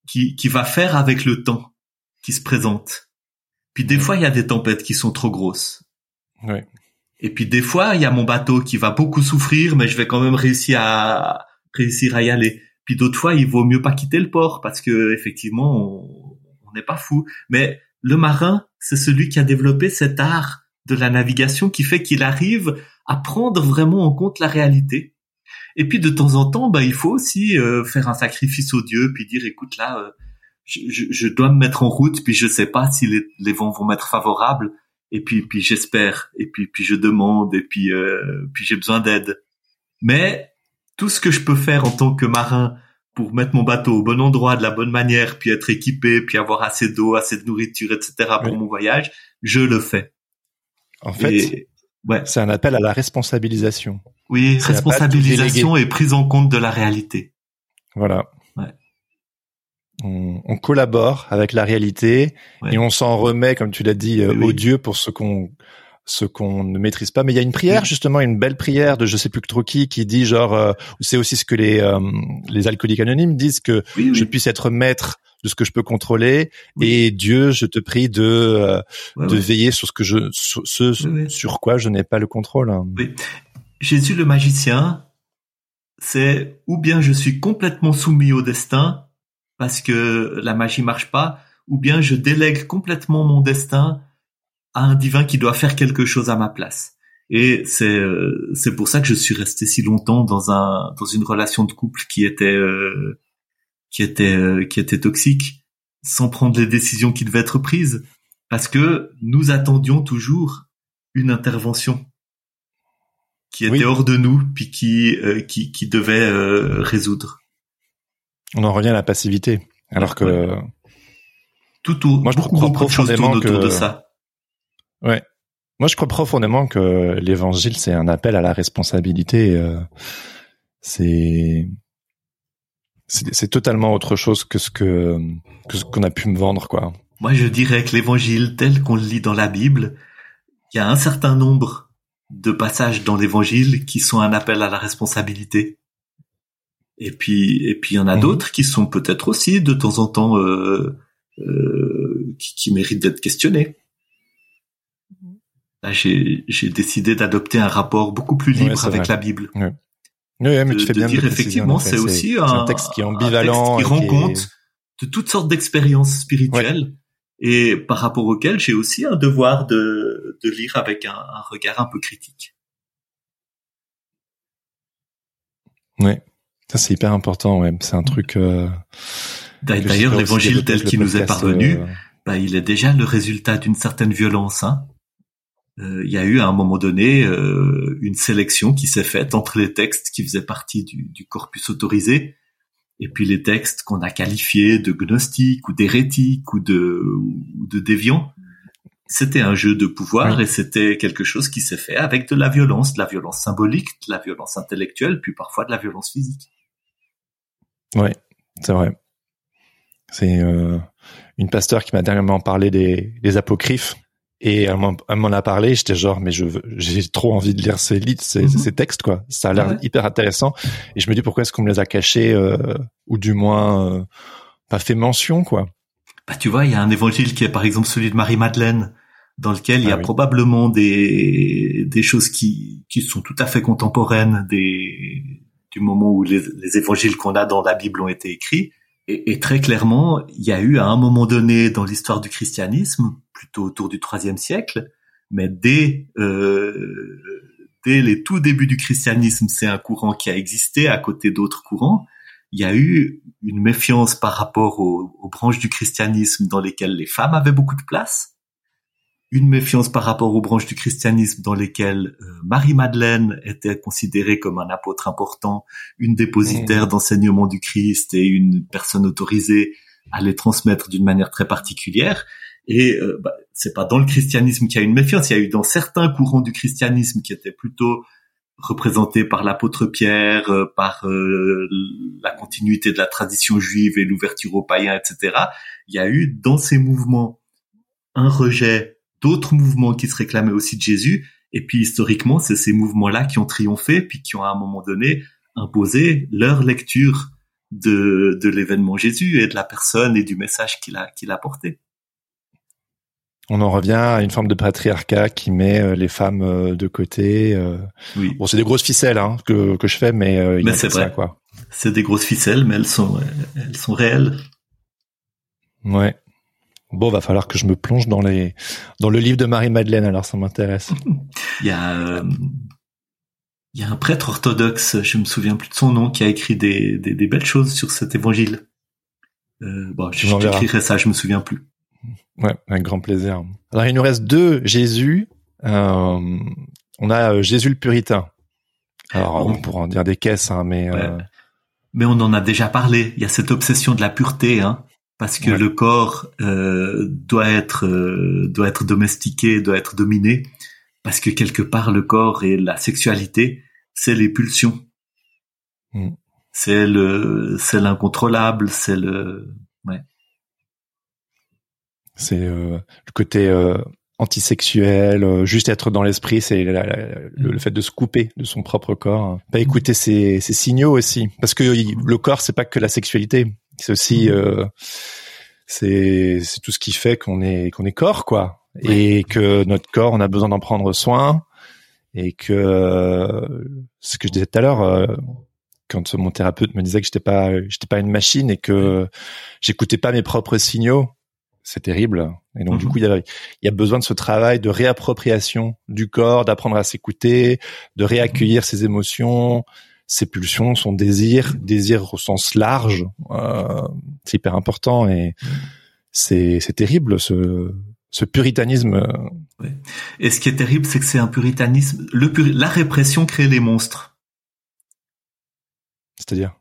qui, qui va faire avec le temps qui se présente. Puis des fois, il y a des tempêtes qui sont trop grosses. Ouais. Et puis des fois, il y a mon bateau qui va beaucoup souffrir, mais je vais quand même réussir à réussir à y aller. Puis d'autres fois, il vaut mieux pas quitter le port parce que effectivement, on n'est pas fou. Mais le marin, c'est celui qui a développé cet art de la navigation qui fait qu'il arrive à prendre vraiment en compte la réalité. Et puis de temps en temps, bah, il faut aussi euh, faire un sacrifice au Dieu, puis dire, écoute là, euh, je, je, dois me mettre en route, puis je sais pas si les, les vents vont m'être favorables, et puis puis j'espère, et puis puis je demande, et puis euh, puis j'ai besoin d'aide. Mais tout ce que je peux faire en tant que marin pour mettre mon bateau au bon endroit, de la bonne manière, puis être équipé, puis avoir assez d'eau, assez de nourriture, etc. pour mon voyage, je le fais. En fait, ouais. c'est un appel à la responsabilisation. Oui, responsabilisation et prise en compte de la réalité. Voilà. On, collabore avec la réalité et on s'en remet, comme tu l'as dit, euh, au Dieu pour ce qu'on ce qu'on ne maîtrise pas. Mais il y a une prière justement, une belle prière de je sais plus trop qui qui dit genre, euh, c'est aussi ce que les euh, les alcooliques anonymes disent que je puisse être maître de ce que je peux contrôler et Dieu, je te prie de de veiller sur ce que je sur, ce sur quoi je n'ai pas le contrôle. Jésus le magicien, c'est ou bien je suis complètement soumis au destin parce que la magie marche pas, ou bien je délègue complètement mon destin à un divin qui doit faire quelque chose à ma place. Et c'est euh, c'est pour ça que je suis resté si longtemps dans un dans une relation de couple qui était euh, qui était euh, qui était toxique, sans prendre les décisions qui devaient être prises, parce que nous attendions toujours une intervention qui était hors de nous, puis qui qui, qui devait résoudre. On en revient à la passivité. Alors que tout, tout moi je crois profondément que de ça. Ouais. Moi je crois profondément que l'évangile c'est un appel à la responsabilité. Euh, c'est c'est totalement autre chose que ce que que ce qu'on a pu me vendre quoi. Moi, je dirais que l'évangile tel qu'on le lit dans la Bible, il y a un certain nombre de passages dans l'évangile qui sont un appel à la responsabilité. Et puis, et puis il y en a mhm. d'autres qui sont peut-être aussi de temps en temps euh, euh, qui, qui, méritent d'être questionnés. Là, j'ai, décidé d'adopter un rapport beaucoup plus libre avec la Bible. Oui, mais tu fais bien dire effectivement, c'est aussi un, texte qui est ambivalent, qui rend compte de toutes sortes d'expériences spirituelles et par rapport auquel j'ai aussi un devoir de, de lire avec un, un, regard un peu critique. Oui, ça c'est hyper important. Ouais, c'est un truc. Euh, D'ailleurs, l'évangile tel qu'il nous est parvenu, euh, bah, il est déjà le résultat d'une certaine violence. Hein. Euh, il y a eu à un moment donné euh, une sélection qui s'est faite entre les textes qui faisaient partie du, du corpus autorisé et puis les textes qu'on a qualifiés de gnostiques ou d'hérétiques ou de, ou de déviants, c'était un jeu de pouvoir et c'était quelque chose qui s'est fait avec de la violence, de la violence symbolique, de la violence intellectuelle, puis parfois de la violence physique. Oui, c'est vrai. C'est euh, une pasteur qui m'a dernièrement parlé des, des apocryphes et elle m'en a parlé, j'étais genre, mais je j'ai trop envie de lire ces, ces, mhm. ces textes, quoi. Ça a l'air hyper intéressant. Et je me dis, pourquoi est-ce qu'on me les a cachés, euh, ou du moins euh, pas fait mention, quoi? Bah, tu vois, il y a un évangile qui est par exemple celui de Marie-Madeleine, dans lequel il y a ah probablement des, des choses qui, qui sont tout à fait contemporaines des, du moment où les, les évangiles qu'on a dans la Bible ont été écrits. Et, et, très clairement, il y a eu à un moment donné dans l'histoire du christianisme, plutôt autour du IIIe siècle, mais dès euh, dès les tout débuts du christianisme, c'est un courant qui a existé à côté d'autres courants. Il y a eu une méfiance par rapport aux, aux branches du christianisme dans lesquelles les femmes avaient beaucoup de place une méfiance par rapport aux branches du christianisme dans lesquelles euh, Marie-Madeleine était considérée comme un apôtre important, une dépositaire mmh. d'enseignement du Christ et une personne autorisée à les transmettre d'une manière très particulière. Et euh, bah, c'est pas dans le christianisme qu'il y a une méfiance, il y a eu dans certains courants du christianisme qui étaient plutôt représentés par l'apôtre Pierre, euh, par la continuité de la tradition juive et l'ouverture aux païens, etc. Il y a eu dans ces mouvements un rejet d'autres mouvements qui se réclamaient aussi de Jésus. Et puis historiquement, c'est ces mouvements-là qui ont triomphé, puis qui ont à un moment donné imposé leur lecture de, de l'événement Jésus et de la personne et du message qu'il a, qu'il a porté. On en revient à une forme de patriarcat qui met euh, les femmes euh, de côté. Euh. Oui. Bon, c'est des grosses ficelles hein, que, que je fais, mais, mais c'est vrai. quoi. C'est des grosses ficelles, mais elles sont, elles sont réelles. Ouais. Bon, va falloir que je me plonge dans les dans le livre de Marie-Madeleine, alors ça m'intéresse. il y a euh, il y a un prêtre orthodoxe, je me souviens plus de son nom, qui a écrit des, des, des belles choses sur cet évangile. Euh, bon, je, t'écrirai ça, je me souviens plus. Ouais, avec grand plaisir. Alors il nous reste deux Jésus. Euh, on a euh, Jésus le puritain. Alors on pourra en dire des caisses, hein, mais euh, mais on en a déjà parlé. Il y a cette obsession de la pureté, hein parce que le corps euh, doit être doit être domestiqué, doit être dominé, parce que quelque part le corps et la sexualité, c'est les pulsions, mm. c'est le c'est l'incontrôlable, c'est le ouais. C'est euh, le côté antisexuel, juste être dans l'esprit, c'est le, mm. fait de se couper de son propre corps, pas écouter ses, ses signaux aussi, parce que le corps c'est pas que la sexualité, c'est aussi euh, c'est c'est tout ce qui fait qu'on est qu'on est corps quoi. Et que notre corps on a besoin d'en prendre soin. Et que ce que je disais tout à l'heure euh, quand mon thérapeute me disait que j'étais pas j'étais pas une machine et que j'écoutais pas mes propres signaux c'est terrible et donc du mhm. coup il y a il y a besoin de ce travail de réappropriation du corps d'apprendre à s'écouter de réaccueillir ses émotions ses pulsions, son désir, désir au sens large, euh, c'est hyper important et c'est c'est terrible ce ce puritanisme. Et ce qui est terrible, c'est que c'est un puritanisme. Le la répression crée les monstres. C'est-à-dire?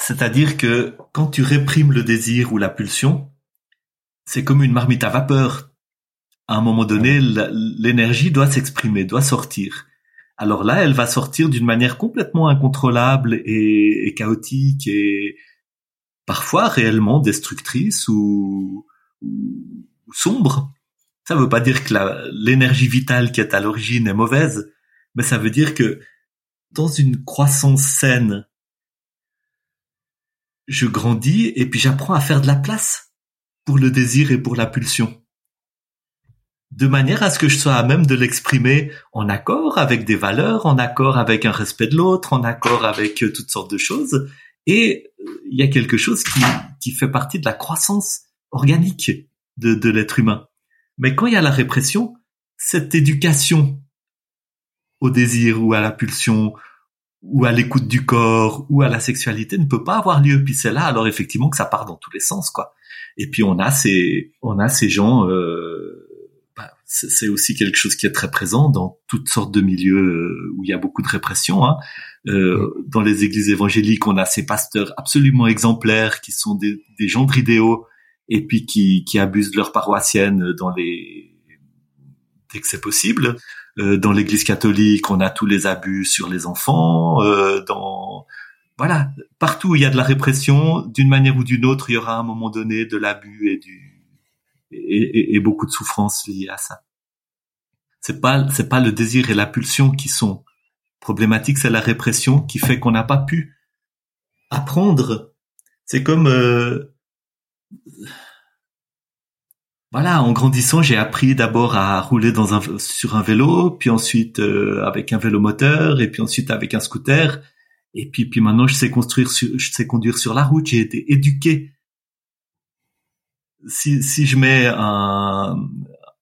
C'est-à-dire que quand tu réprimes le désir ou la pulsion, c'est comme une marmite à vapeur. À un moment donné, l'énergie doit s'exprimer, doit sortir. alors là, elle va sortir d'une manière complètement incontrôlable et, chaotique et parfois réellement destructrice ou, sombre. Ça ne veut pas dire que l'énergie vitale qui est à l'origine est mauvaise, mais ça veut dire que dans une croissance saine, je grandis et puis j'apprends à faire de la place pour le désir et pour la pulsion de manière à ce que je sois à même de l'exprimer en accord avec des valeurs, en accord avec un respect de l'autre, en accord avec euh, toutes sortes de choses. Et euh, il y a quelque chose qui, fait partie de la croissance organique de, de l'être humain. Mais quand il y a la répression, cette éducation au désir ou à la pulsion ou à l'écoute du corps ou à la sexualité ne peut pas avoir lieu. Puis c'est là alors effectivement que ça part dans tous les sens quoi. Et puis on a ces on a ces gens euh, c'est aussi quelque chose qui est très présent dans toutes sortes de milieux euh, où il y a beaucoup de répression. Hein. Euh, dans les églises évangéliques, on a ces pasteurs absolument exemplaires qui sont des, des gens idéaux et puis qui, qui abusent de leurs paroissiennes dans les dès que c'est possible. Euh, dans l'Église catholique, on a tous les abus sur les enfants. Euh, dans voilà, partout où il y a de la répression, d'une manière ou d'une autre, il y aura à un moment donné de l'abus et du et, beaucoup de souffrances liées à ça. C'est pas c'est pas le désir et la pulsion qui sont problématiques, c'est la répression qui fait qu'on n'a pas pu apprendre. C'est comme euh, voilà, en grandissant, j'ai appris d'abord à rouler dans un, sur un vélo, puis ensuite euh, avec un vélo moteur, et puis ensuite avec un scooter, et puis puis maintenant je sais construire, je sais conduire sur la route. J'ai été éduqué si, si je mets un,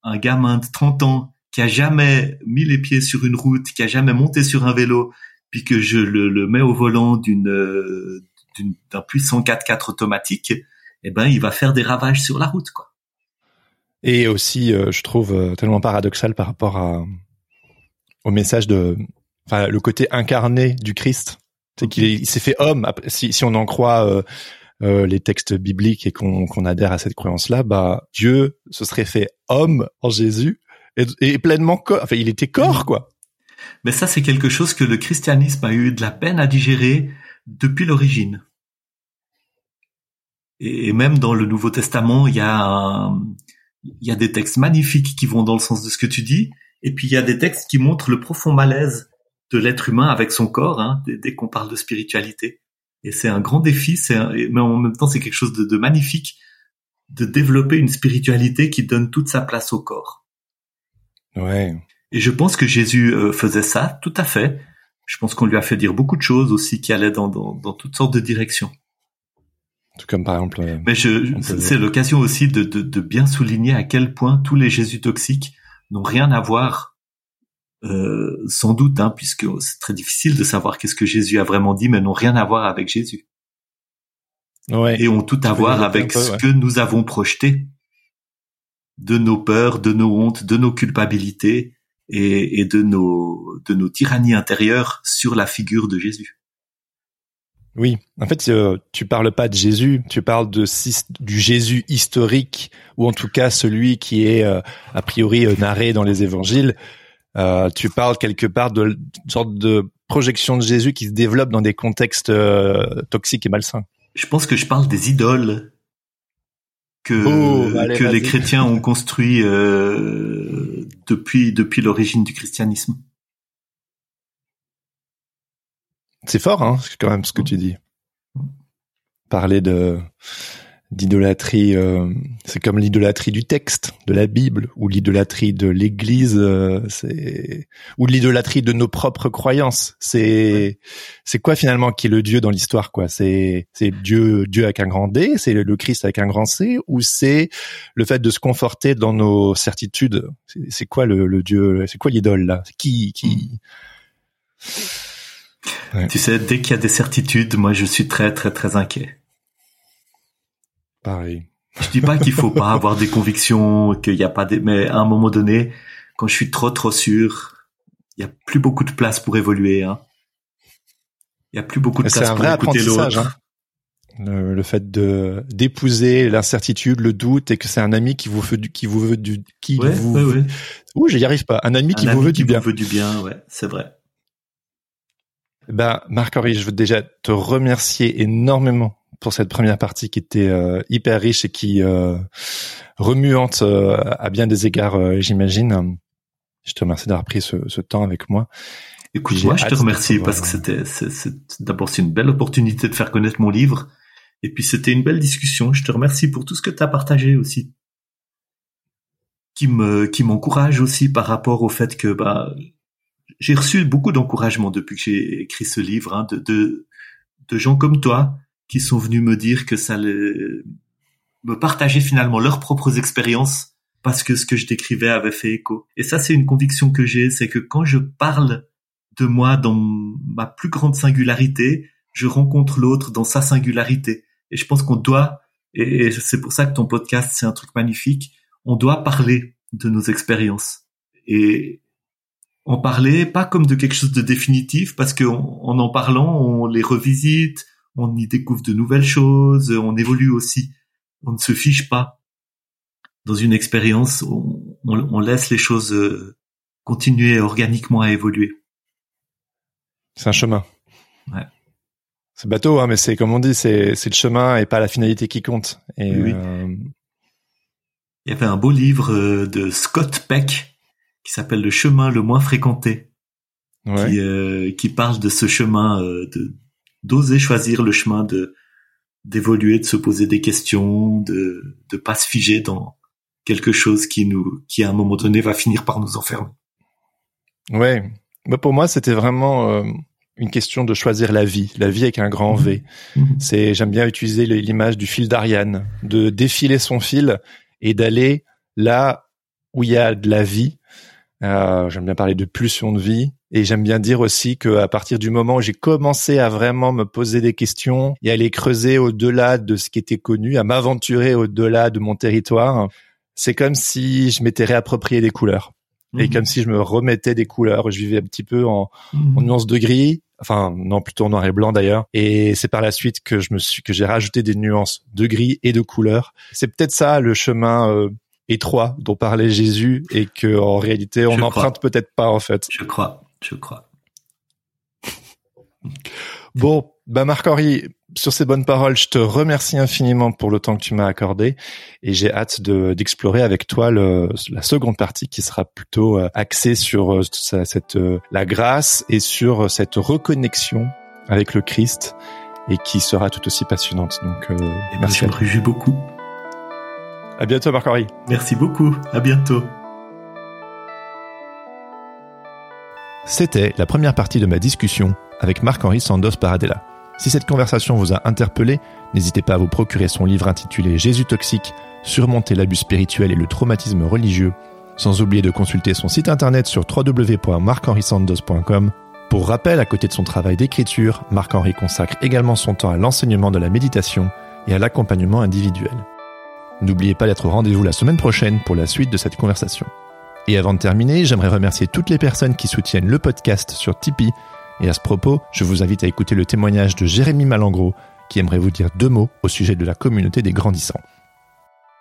un gamin de 30 ans qui a jamais mis les pieds sur une route, qui a jamais monté sur un vélo, puis que je le, le mets au volant d'une d'un puissant 4x4 automatique, eh ben il va faire des ravages sur la route quoi. Et aussi euh, je trouve euh, tellement paradoxal par rapport à au message de enfin le côté incarné du Christ, c'est qu'il s'est fait homme si on en croit euh, les textes bibliques et qu'on adhère à cette croyance-là, bah Dieu se serait fait homme en Jésus et, pleinement corps. Enfin, il était corps, quoi. Mais ça, c'est quelque chose que le christianisme a eu de la peine à digérer depuis l'origine. Et, même dans le Nouveau Testament, il y a il y a des textes magnifiques qui vont dans le sens de ce que tu dis, et puis il y a des textes qui montrent le profond malaise de l'être humain avec son corps, hein, dès qu'on parle de spiritualité. Et c'est un grand défi, c'est mais en même temps c'est quelque chose de, de, magnifique de développer une spiritualité qui donne toute sa place au corps. Ouais. Et je pense que Jésus euh, faisait ça, tout à fait. Je pense qu'on lui a fait dire beaucoup de choses aussi qui allaient dans, dans, dans toutes sortes de directions. Tout comme par exemple. Euh, mais je, c'est l'occasion aussi de, de, de bien souligner à quel point tous les Jésus toxiques n'ont rien à voir euh, sans doute, hein, puisque c'est très difficile de savoir qu'est-ce que Jésus a vraiment dit, mais n'ont rien à voir avec Jésus. Ouais. Et ont tout à voir avec ce que nous avons projeté de nos peurs, de nos hontes, de nos culpabilités et, et de nos de nos tyrannies intérieures sur la figure de Jésus. Oui, en fait, euh, tu parles pas de Jésus, tu parles de du Jésus historique, ou en tout cas celui qui est euh, a priori euh, narré dans les évangiles, euh, tu parles quelque part de, sorte de projection de Jésus qui se développe dans des contextes euh, toxiques et malsains. Je pense que je parle des idoles que, oh, que les chrétiens ont construit euh, depuis depuis l'origine du christianisme. C'est fort, hein, quand même ce que tu dis. Parler de d'idolâtrie, euh, c'est comme l'idolâtrie du texte, de la Bible, ou l'idolâtrie de l'Église, euh, ou l'idolâtrie de nos propres croyances. C'est c'est quoi finalement qui est le Dieu dans l'histoire quoi? C'est c'est Dieu Dieu avec un grand D, c'est le Christ avec un grand C, ou c'est le fait de se conforter dans nos certitudes? C'est quoi le, le Dieu C'est quoi l'idole là? Qui qui? Tu sais, dès qu'il y a des certitudes, moi je suis très très très inquiet. Pareil. Je dis pas qu'il faut pas avoir des convictions, qu'il n'y a pas des, mais à un moment donné, quand je suis trop trop sûr, il y a plus beaucoup de place pour évoluer. Hein. Il y a plus beaucoup de place pour écouter l'autre. Hein. Le, fait de d'épouser l'incertitude, le doute, et que c'est un ami qui vous veut du, qui vous veut du, qui vous, ouais, ouais. Ouh, j'y arrive pas. Un ami qui vous veut du bien. Vous veut du bien, ouais, c'est vrai. Ben, Marc-Henri, je veux déjà te remercier énormément pour cette première partie qui était euh, hyper riche et qui euh, remuante euh, à bien des égards, j'imagine. Je te remercie d'avoir pris ce, ce, temps avec moi. Écoute, moi, je te remercie parce que c'était, d'abord, c'est une belle opportunité de faire connaître mon livre. Et puis, c'était une belle discussion. Je te remercie pour tout ce que tu as partagé aussi. Qui me, qui m'encourage aussi par rapport au fait que, bah, j'ai reçu beaucoup d'encouragement depuis que j'ai écrit ce livre, hein, de, de, de gens comme toi qui sont venus me dire que ça les, me partager finalement leurs propres expériences parce que ce que je décrivais avait fait écho. Et ça, c'est une conviction que j'ai, c'est que quand je parle de moi dans ma plus grande singularité, je rencontre l'autre dans sa singularité. Et je pense qu'on doit, et c'est pour ça que ton podcast, c'est un truc magnifique, on doit parler de nos expériences. Et en parler, pas comme de quelque chose de définitif, parce qu'en en, parlant, on les revisite, on y découvre de nouvelles choses, on évolue aussi. On ne se fiche pas. Dans une expérience, on, laisse les choses euh, continuer organiquement à évoluer. C'est un chemin. Ouais. C'est bateau, hein, mais c'est comme on dit, c'est le chemin et pas la finalité qui compte. Et, oui. Euh, Il y avait un beau livre euh, de Scott Peck qui s'appelle Le chemin le moins fréquenté, qui, qui parle de ce chemin de d'oser choisir le chemin de d'évoluer, de se poser des questions, de de pas se figer dans quelque chose qui nous qui à un moment donné va finir par nous enfermer. Ouais, mais pour moi c'était vraiment euh, une question de choisir la vie, la vie avec un grand V. Mhm. Mhm. C'est j'aime bien utiliser l'image du fil d'Ariane, de défiler son fil et d'aller là où il y a de la vie. Euh, j'aime bien parler de pulsion de vie, et j'aime bien dire aussi que à partir du moment où j'ai commencé à vraiment me poser des questions et à aller creuser au-delà de ce qui était connu, à m'aventurer au-delà de mon territoire, c'est comme si je m'étais réapproprié des couleurs. Et mhm. comme si je me remettais des couleurs. Je vivais un petit peu en, mhm. en nuances de gris, enfin non plutôt en noir et blanc d'ailleurs. Et c'est par la suite que je me suis que j'ai rajouté des nuances de gris et de couleurs. C'est peut-être ça le chemin euh, étroit dont parlait Jésus et que en réalité on n'emprunte peut-être pas en fait. Je crois je crois. Bon, bah Marc-Henri, sur ces bonnes paroles, je te remercie infiniment pour le temps que tu m'as accordé et j'ai hâte d'explorer avec toi le, la seconde partie qui sera plutôt euh, axée sur euh, cette euh, la grâce et sur cette reconnexion avec le Christ et qui sera tout aussi passionnante. Donc, euh, ben, merci. Beaucoup. À bientôt, Marc-Henri. Merci beaucoup. À bientôt. C'était la première partie de ma discussion avec Marc-Henri Sandos Paradella. Si cette conversation vous a interpellé, n'hésitez pas à vous procurer son livre intitulé Jésus toxique, surmonter l'abus spirituel et le traumatisme religieux, sans oublier de consulter son site internet sur www.marc-henri-sandos.com. Pour rappel, à côté de son travail d'écriture, Marc-Henri consacre également son temps à l'enseignement de la méditation et à l'accompagnement individuel. N'oubliez pas d'être au rendez-vous la semaine prochaine pour la suite de cette conversation. Et avant de terminer, j'aimerais remercier toutes les personnes qui soutiennent le podcast sur Tipeee. Et à ce propos, je vous invite à écouter le témoignage de Jérémy Malangro, qui aimerait vous dire deux mots au sujet de la communauté des grandissants.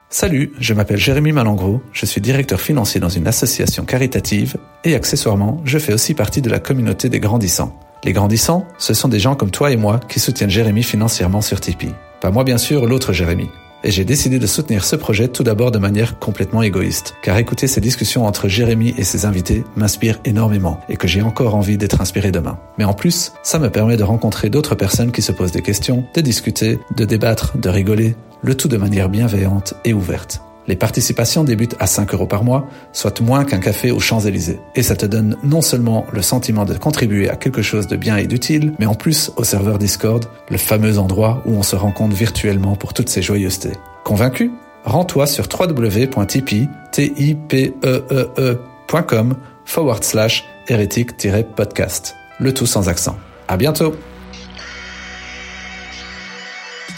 Salut, je m'appelle Jérémy Malangro, je suis directeur financier dans une association caritative et accessoirement, je fais aussi partie de la communauté des grandissants. Les grandissants, ce sont des gens comme toi et moi qui soutiennent Jérémy financièrement sur Tipeee. Pas moi bien sûr, l'autre Jérémy et j'ai décidé de soutenir ce projet tout d'abord de manière complètement égoïste, car écouter ces discussions entre Jérémy et ses invités m'inspire énormément et que j'ai encore envie d'être inspiré demain. Mais en plus, ça me permet de rencontrer d'autres personnes qui se posent des questions, de discuter, de débattre, de rigoler, le tout de manière bienveillante et ouverte. Les participations débutent à 5 euros par mois, soit moins qu'un café aux Champs-Élysées. Et ça te donne non seulement le sentiment de contribuer à quelque chose de bien et d'utile, mais en plus au serveur Discord, le fameux endroit où on se rencontre virtuellement pour toutes ces joyeusetés. Convaincu? Rends-toi sur www.tipeee.com forward slash hérétique-podcast. Le tout sans accent. À bientôt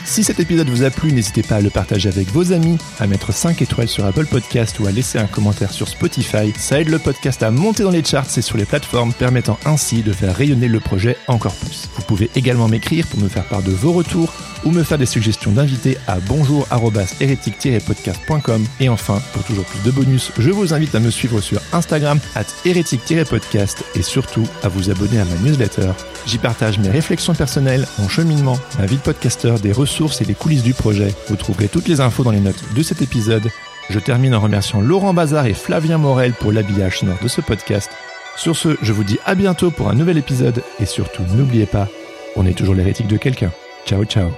Si cet épisode vous a plu, n'hésitez pas à le partager avec vos amis, à mettre 5 étoiles sur Apple Podcast ou à laisser un commentaire sur Spotify. Ça aide le podcast à monter dans les charts et sur les plateformes, permettant ainsi de faire rayonner le projet encore plus. Vous pouvez également m'écrire pour me faire part de vos retours ou me faire des suggestions d'invités à bonjour-hérétique-podcast.com. Et enfin, pour toujours plus de bonus, je vous invite à me suivre sur Instagram at hérétique-podcast et surtout à vous abonner à ma newsletter. J'y partage mes réflexions personnelles, mon cheminement, ma vie de podcasteur, des ressources et les coulisses du projet. Vous trouverez toutes les infos dans les notes de cet épisode. Je termine en remerciant Laurent Bazar et Flavien Morel pour l'habillage sonore de ce podcast. Sur ce, je vous dis à bientôt pour un nouvel épisode et surtout n'oubliez pas, on est toujours l'hérétique de quelqu'un. Ciao ciao